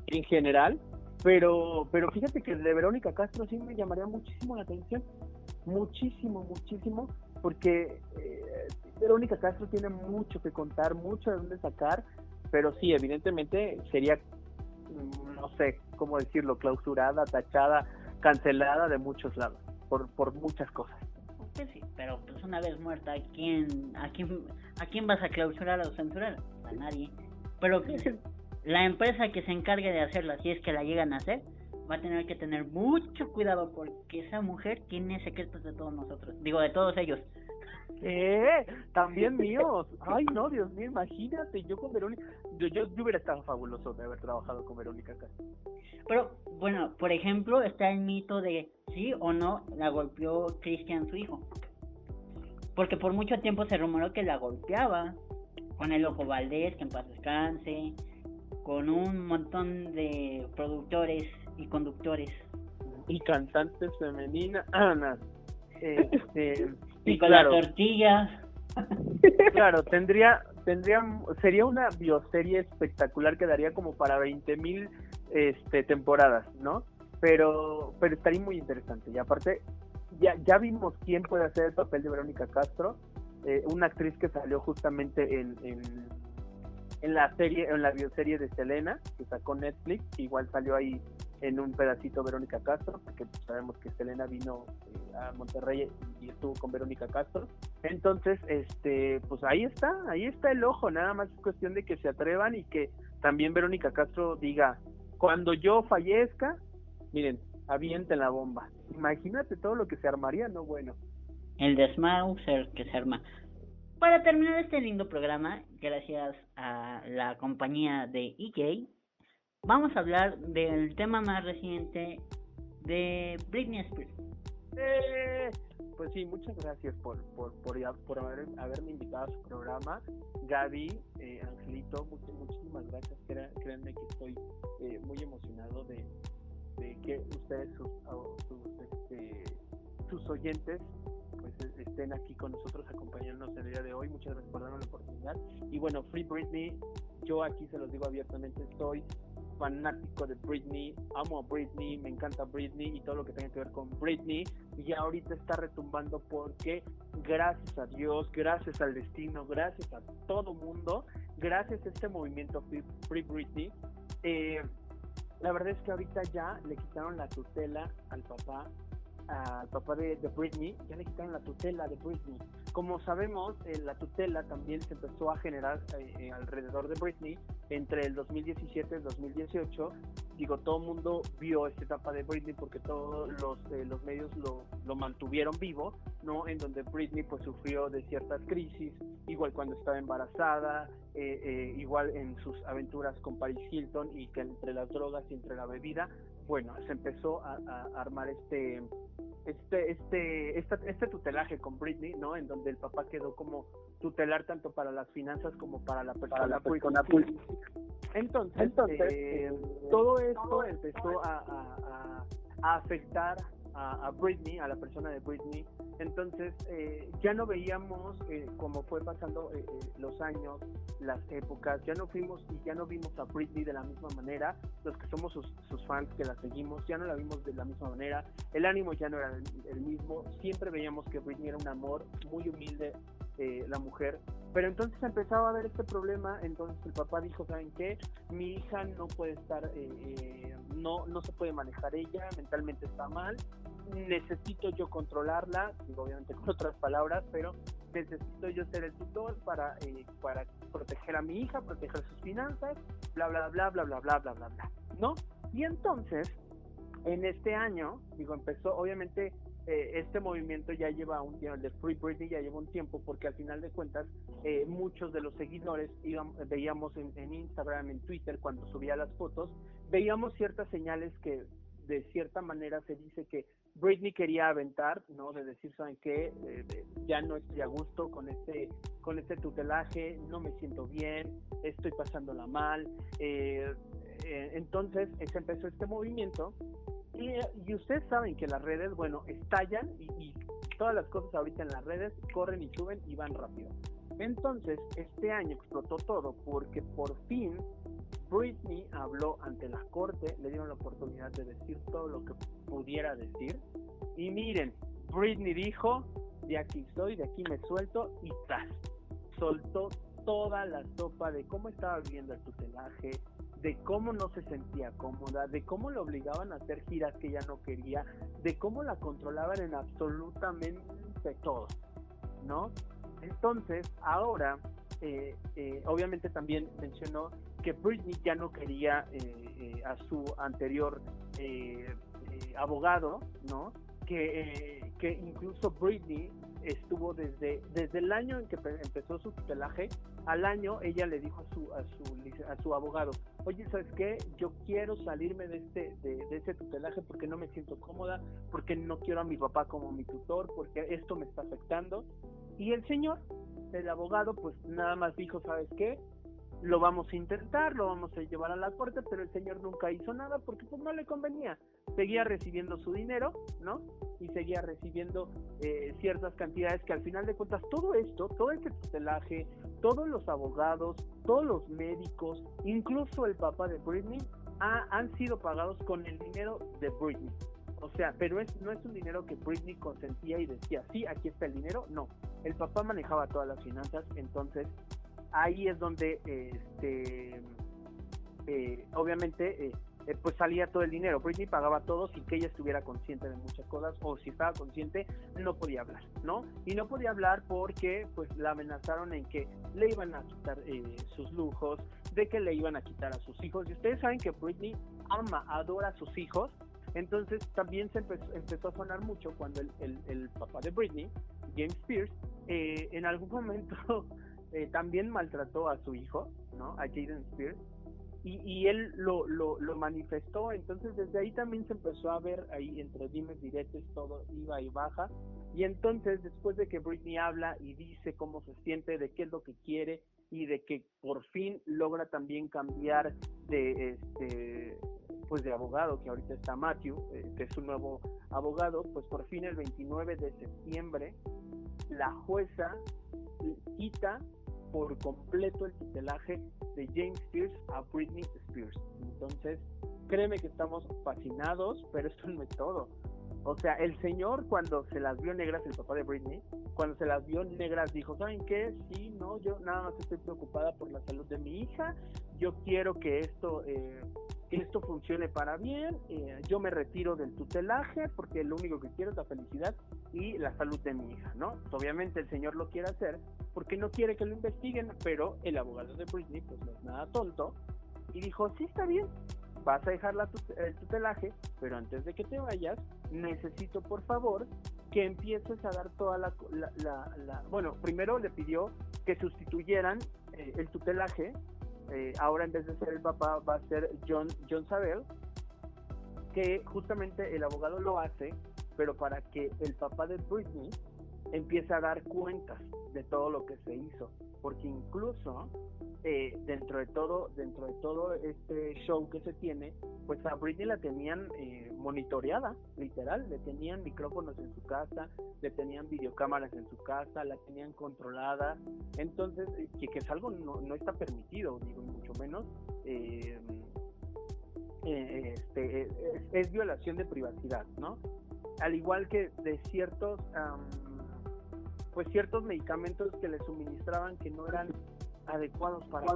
en general, pero, pero fíjate que de Verónica Castro sí me llamaría muchísimo la atención, muchísimo, muchísimo, porque eh, Verónica Castro tiene mucho que contar, mucho de dónde sacar, pero sí, evidentemente sería, mm, no sé cómo decirlo, clausurada, tachada, cancelada de muchos lados, por, por muchas cosas. Pues sí, pero pues una vez muerta, ¿a quién, a quién, a quién vas a clausurar o censurar? A nadie. Pero la empresa que se encargue de hacerla, si es que la llegan a hacer, va a tener que tener mucho cuidado porque esa mujer tiene secretos de todos nosotros, digo de todos ellos. ¿Qué? También míos. Ay, no, Dios mío, imagínate, yo con Verónica, yo, yo, hubiera estado fabuloso de haber trabajado con Verónica acá. Pero, bueno, por ejemplo, está el mito de sí o no la golpeó Cristian, su hijo. Porque por mucho tiempo se rumoró que la golpeaba con el Ojo Valdés, que en paz descanse, con un montón de productores y conductores. Y cantantes femeninas, Ana. Este, y con la tortilla. Claro, tendría, tendría, sería una bioserie espectacular que daría como para 20 mil este, temporadas, ¿no? Pero, pero estaría muy interesante. Y aparte, ya, ya vimos quién puede hacer el papel de Verónica Castro, eh, una actriz que salió justamente en, en, en, la serie, en la bioserie de Selena, que sacó Netflix, igual salió ahí en un pedacito Verónica Castro, porque sabemos que Selena vino eh, a Monterrey y estuvo con Verónica Castro. Entonces, este, pues ahí está, ahí está el ojo, nada más es cuestión de que se atrevan y que también Verónica Castro diga, cuando yo fallezca, miren, avienten la bomba. Imagínate todo lo que se armaría, ¿no? Bueno. El desmauser que se arma. Para terminar este lindo programa, gracias a la compañía de EJ, vamos a hablar del tema más reciente de Britney Spears. Eh, pues sí, muchas gracias por, por, por, haber, haberme invitado a su programa. Gaby, eh, Angelito, muchísimas gracias. Créanme que estoy eh, muy emocionado de, que ustedes, sus, este, sus oyentes, pues estén aquí con nosotros acompañándonos el día de hoy. Muchas gracias por darnos la oportunidad. Y bueno, Free Britney, yo aquí se los digo abiertamente, estoy fanático de Britney, amo a Britney, me encanta Britney y todo lo que tenga que ver con Britney. Y ahorita está retumbando porque gracias a Dios, gracias al destino, gracias a todo mundo, gracias a este movimiento Free, Britney, eh, la verdad es que ahorita ya le quitaron la tutela al papá al papá de, Britney, ya le quitaron la tutela de Britney. Como sabemos, eh, la tutela también se empezó a generar eh, eh, alrededor de Britney entre el 2017 y el 2018. Digo, todo el mundo vio esta etapa de Britney porque todos los, los medios lo, lo, mantuvieron vivo, ¿no? En donde Britney pues sufrió de ciertas crisis, igual cuando estaba embarazada, igual en sus aventuras con Paris Hilton y que entre las drogas y entre la bebida, bueno, se empezó a, armar este este este este tutelaje con Britney, ¿no? En donde el papá quedó como tutelar tanto para las finanzas como para la persona, Entonces, Entonces eh, todo esto empezó a, a afectar a, Britney, a la persona de Britney. Entonces eh, ya no veíamos eh, como fue pasando eh, los años, las épocas, ya no fuimos y ya no vimos a Britney de la misma manera, los que somos sus, fans que la seguimos, ya no la vimos de la misma manera, el ánimo ya no era el, mismo, siempre veíamos que Britney era un amor muy humilde, la mujer. Pero entonces empezaba a haber este problema, entonces el papá dijo, ¿saben qué? Mi hija no puede estar, no, no se puede manejar ella, mentalmente está mal, necesito yo controlarla, digo obviamente con otras palabras, pero necesito yo ser el tutor para, eh, para proteger a mi hija, proteger sus finanzas, bla, bla, bla, bla, bla, bla, bla, bla, bla, ¿no? Y entonces, en este año, digo, empezó, obviamente, eh, este movimiento ya lleva un tiempo, el de Free Britney ya lleva un tiempo, porque al final de cuentas, eh, muchos de los seguidores íbamos, veíamos en, en Instagram, en Twitter, cuando subía las fotos, veíamos ciertas señales que de cierta manera se dice que Britney quería aventar, ¿no? De decir, ¿saben qué? ya no estoy a gusto con este, con este tutelaje, no me siento bien, estoy pasándola mal. Eh, eh, entonces se empezó este movimiento y, ustedes saben que las redes, bueno, estallan y, todas las cosas ahorita en las redes corren y suben y van rápido. Entonces, este año explotó todo porque por fin Britney habló ante la corte, le dieron la oportunidad de decir todo lo que pudiera decir. Y miren, Britney dijo, de aquí estoy, de aquí me suelto y tras, soltó toda la sopa de cómo estaba viviendo el tutelaje, de cómo no se sentía cómoda, de cómo le obligaban a hacer giras que ella no quería, de cómo la controlaban en absolutamente todo, ¿no? Entonces, ahora, eh, eh, obviamente también mencionó que Britney ya no quería eh, a su anterior abogado, ¿no? Que, que incluso Britney estuvo desde, desde el año en que empezó su tutelaje, al año ella le dijo a su, a su, a su abogado, oye, ¿sabes qué? Yo quiero salirme de este, de, de ese tutelaje porque no me siento cómoda, porque no quiero a mi papá como mi tutor, porque esto me está afectando. Y el señor, el abogado, pues nada más dijo, ¿sabes qué? Lo vamos a intentar, lo vamos a llevar a la corte, pero el señor nunca hizo nada porque pues no le convenía. Seguía recibiendo su dinero, ¿no? Y seguía recibiendo eh, ciertas cantidades que al final de cuentas todo esto, todo este tutelaje, todos los abogados, todos los médicos, incluso el papá de Britney, han sido pagados con el dinero de Britney. O sea, pero es, no es un dinero que Britney consentía y decía, sí, aquí está el dinero. No, el papá manejaba todas las finanzas, entonces ahí es donde, este, eh, obviamente, eh, eh, pues salía todo el dinero. Britney pagaba todo sin que ella estuviera consciente de muchas cosas, o si estaba consciente, no podía hablar, ¿no? Y no podía hablar porque, pues, la amenazaron en que le iban a quitar sus lujos, de que le iban a quitar a sus hijos. Y ustedes saben que Britney ama, adora a sus hijos. Entonces también se empezó, a sonar mucho cuando el, el, papá de Britney, James Spears, en algún momento eh, también maltrató a su hijo, ¿no? A Jaden Spears. Y, él lo, lo, manifestó, entonces desde ahí también se empezó a ver ahí entre dimes diretes todo iba y baja. Y entonces después de que Britney habla y dice cómo se siente, de qué es lo que quiere y de que por fin logra también cambiar de este pues de abogado, que ahorita está Matthew, eh, que es su nuevo abogado, pues por fin el 29 de septiembre la jueza quita por completo el tutelaje de James Spears a Britney Spears. Entonces, créeme que estamos fascinados, pero esto no es todo. O sea, el señor cuando se las vio negras, el papá de Britney, cuando se las vio negras dijo, ¿saben qué? Sí, no, yo nada más estoy preocupada por la salud de mi hija, yo quiero que esto eh, esto funcione para bien, eh, yo me retiro del tutelaje porque lo único que quiero es la felicidad y la salud de mi hija, ¿no? Obviamente el señor lo quiere hacer porque no quiere que lo investiguen, pero el abogado de Britney pues no es nada tonto y dijo, sí está bien, vas a dejar la el tutelaje, pero antes de que te vayas, necesito por favor que empieces a dar toda la, la, bueno, primero le pidió que sustituyeran eh, el tutelaje eh, ahora en vez de ser el papá va a ser John, John Sabel, que justamente el abogado lo hace, pero para que el papá de Britney empiece a dar cuentas de todo lo que se hizo, porque incluso eh, dentro de todo, dentro de todo este show que se tiene, pues a Britney la tenían eh, monitoreada, literal, le tenían micrófonos en su casa, le tenían videocámaras en su casa, la tenían controlada, entonces, eh, que, es algo no, no está permitido, digo, y mucho menos, este, es, violación de privacidad, ¿no? Al igual que de ciertos, pues ciertos medicamentos que le suministraban que no eran adecuados para,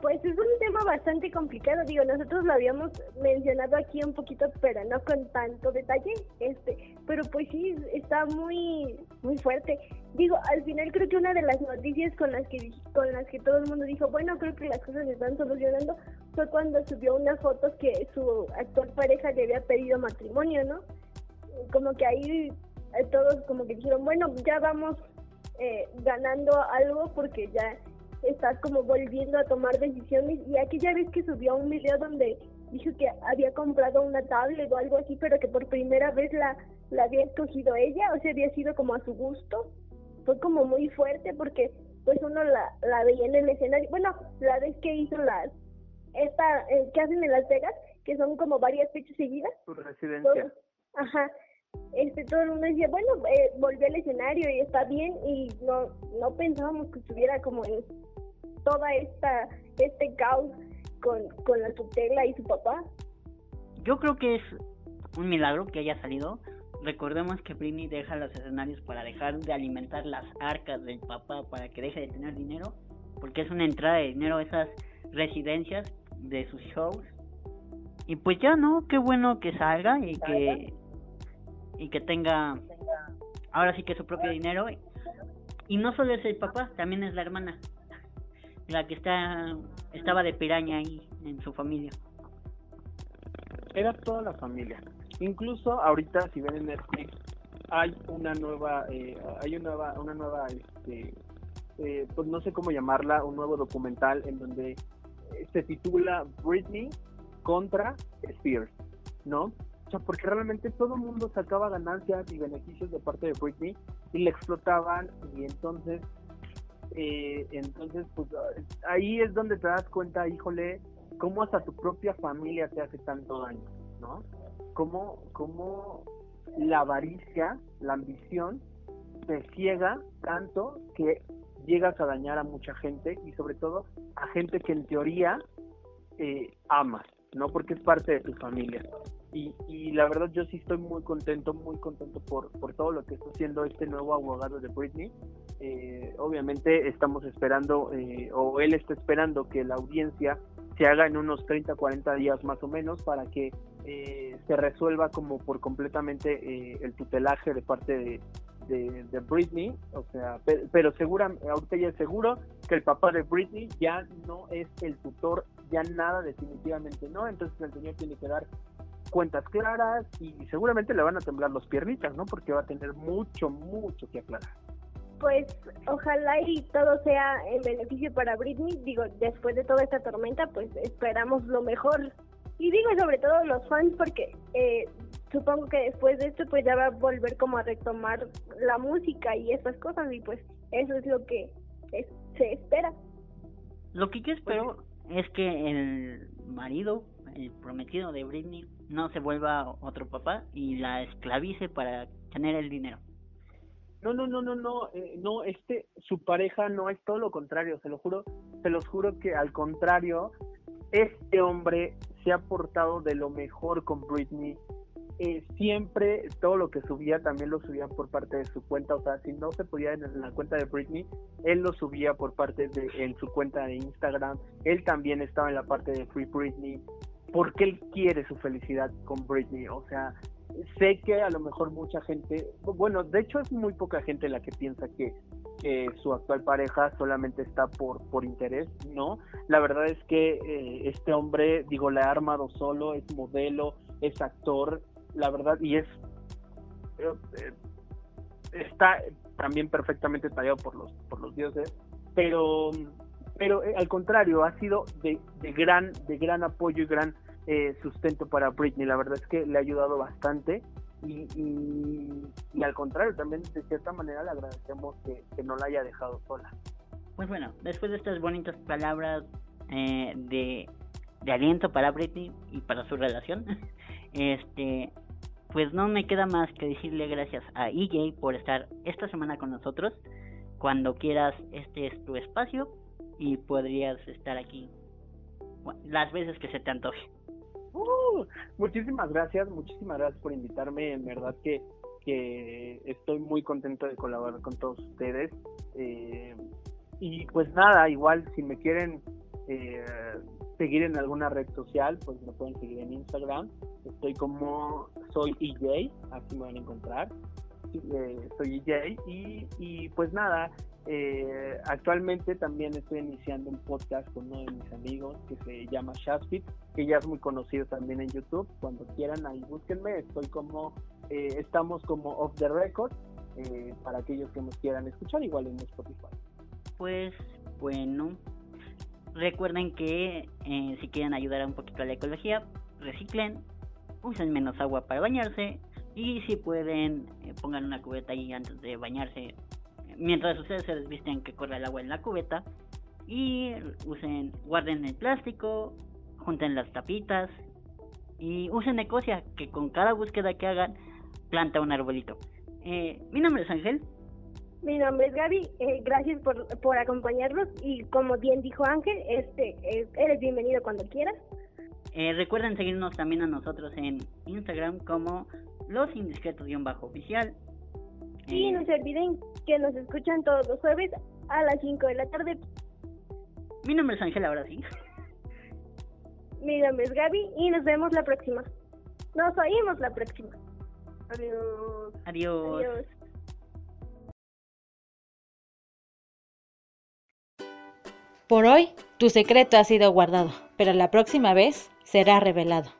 Pues es un tema bastante complicado, digo, nosotros lo habíamos mencionado aquí un poquito, pero no con tanto detalle, este, pero pues sí, está muy, muy fuerte. Digo, al final creo que una de las noticias con las que con las que todo el mundo dijo, bueno, creo que las cosas se están solucionando, fue cuando subió unas fotos que su actual pareja le había pedido matrimonio, ¿no? Como que ahí todos como que dijeron, bueno, ya vamos eh, ganando algo porque ya estás como volviendo a tomar decisiones y aquella vez que subió un video donde dijo que había comprado una tablet o algo así pero que por primera vez la, la había escogido ella o sea había sido como a su gusto fue como muy fuerte porque pues uno la, la veía en el escenario. Bueno la vez que hizo las esta eh, que hacen en Las Vegas que son como varias fechas seguidas. Su residencia. Ajá este todo el mundo decía, bueno, eh, volvió al escenario y está bien y no no pensábamos que estuviera como en toda esta este caos con, con la tutela y su papá. Yo creo que es un milagro que haya salido. Recordemos que Britney deja los escenarios para dejar de alimentar las arcas del papá para que deje de tener dinero, porque es una entrada de dinero a esas residencias de sus shows. Y pues ya no, qué bueno que salga y que y que tenga ahora sí que su propio dinero. Y no solo es el papá, también es la hermana, la que está estaba de piraña ahí en su familia. Era toda la familia. Incluso ahorita si ven en Netflix hay una nueva, eh, hay una nueva, una nueva, este, eh, pues no sé cómo llamarla, un nuevo documental en donde eh, se titula Britney contra Spears, ¿no? Sea, porque realmente todo el mundo sacaba ganancias y beneficios de parte de Britney y le explotaban y entonces, eh, entonces, pues ahí es donde te das cuenta, híjole, cómo hasta tu propia familia te hace tanto daño, ¿no? Cómo, cómo la avaricia, la ambición, te ciega tanto que llegas a dañar a mucha gente y sobre todo a gente que en teoría eh, amas, ¿no? Porque es parte de tu familia. Y, y la verdad yo sí estoy muy contento, muy contento por, por todo lo que está haciendo este nuevo abogado de Britney. Eh, obviamente estamos esperando, eh, o él está esperando que la audiencia se haga en unos 30, 40 días más o menos para que eh, se resuelva como por completamente eh, el tutelaje de parte de, de, de, Britney, o sea, pero, pero segura, ahorita ya es seguro que el papá de Britney ya no es el tutor, ya nada definitivamente no, entonces el señor tiene que dar cuentas claras y seguramente le van a temblar los piernitas, ¿no? Porque va a tener mucho, mucho que aclarar. Pues ojalá y todo sea en beneficio para Britney. Digo, después de toda esta tormenta, pues esperamos lo mejor. Y digo sobre todo los fans porque eh, supongo que después de esto pues ya va a volver como a retomar la música y esas cosas y pues eso es lo que es, se espera. Lo que yo espero es que el marido, el prometido de Britney, no se vuelva otro papá y la esclavice para tener el dinero. No, no, no, no, no, eh, no, este, su pareja no es todo lo contrario, se lo juro, se los juro que al contrario, este hombre se ha portado de lo mejor con Britney, eh, siempre todo lo que subía también lo subía por parte de su cuenta, o sea, si no se podía en la cuenta de Britney, él lo subía por parte de en su cuenta de Instagram, él también estaba en la parte de Free Britney, porque él quiere su felicidad con Britney, o sea, sé que a lo mejor mucha gente, bueno, de hecho es muy poca gente la que piensa que, que su actual pareja solamente está por, por interés, ¿no? La verdad es que eh, este hombre, digo, le ha armado solo, es modelo, es actor, la verdad, y es, eh, está también perfectamente tallado por los, por los dioses, pero, pero eh, al contrario, ha sido de, de, gran, de gran apoyo y gran eh, sustento para Britney. La verdad es que le ha ayudado bastante y, al contrario, también de cierta manera le agradecemos que, que, no la haya dejado sola. Pues bueno, después de estas bonitas palabras eh, de, de aliento para Britney y para su relación, este pues no me queda más que decirle gracias a EJ por estar esta semana con nosotros. Cuando quieras, este es tu espacio y podrías estar aquí las veces que se te antoje. Uh, muchísimas gracias, muchísimas gracias por invitarme. En verdad que, que estoy muy contento de colaborar con todos ustedes. Eh, y pues nada, igual si me quieren eh, seguir en alguna red social, pues me pueden seguir en Instagram. Estoy como soy EJ, así me van a encontrar. Eh, soy EJ y, y pues nada, eh, actualmente también estoy iniciando un podcast con uno de mis amigos que se llama Shaspit, que ya es muy conocido también en YouTube. Cuando quieran ahí búsquenme, estoy como, eh, estamos como off the record eh, para aquellos que nos quieran escuchar, igual en Spotify. Pues bueno, recuerden que eh, si quieren ayudar un poquito a la ecología, reciclen, usen menos agua para bañarse y si pueden eh, pongan una cubeta ahí antes de bañarse mientras ustedes se desvisten que corra el agua en la cubeta y usen guarden el plástico junten las tapitas y usen Ecosia que con cada búsqueda que hagan planta un arbolito. Eh, mi nombre es Ángel. Mi nombre es Gaby, eh, gracias por, por acompañarnos y como bien dijo Ángel, este, eh, eres bienvenido cuando quieras. Eh, recuerden seguirnos también a nosotros en Instagram como los indiscretos-oficial. Y Eh, no se olviden que nos escuchan todos los jueves a las 5 de la tarde. mi nombre es Ángel, ahora sí. Mi nombre es Gaby y nos vemos la próxima. Nos oímos la próxima. Adiós. Adiós. Adiós. Por hoy, tu secreto ha sido guardado, pero la próxima vez será revelado.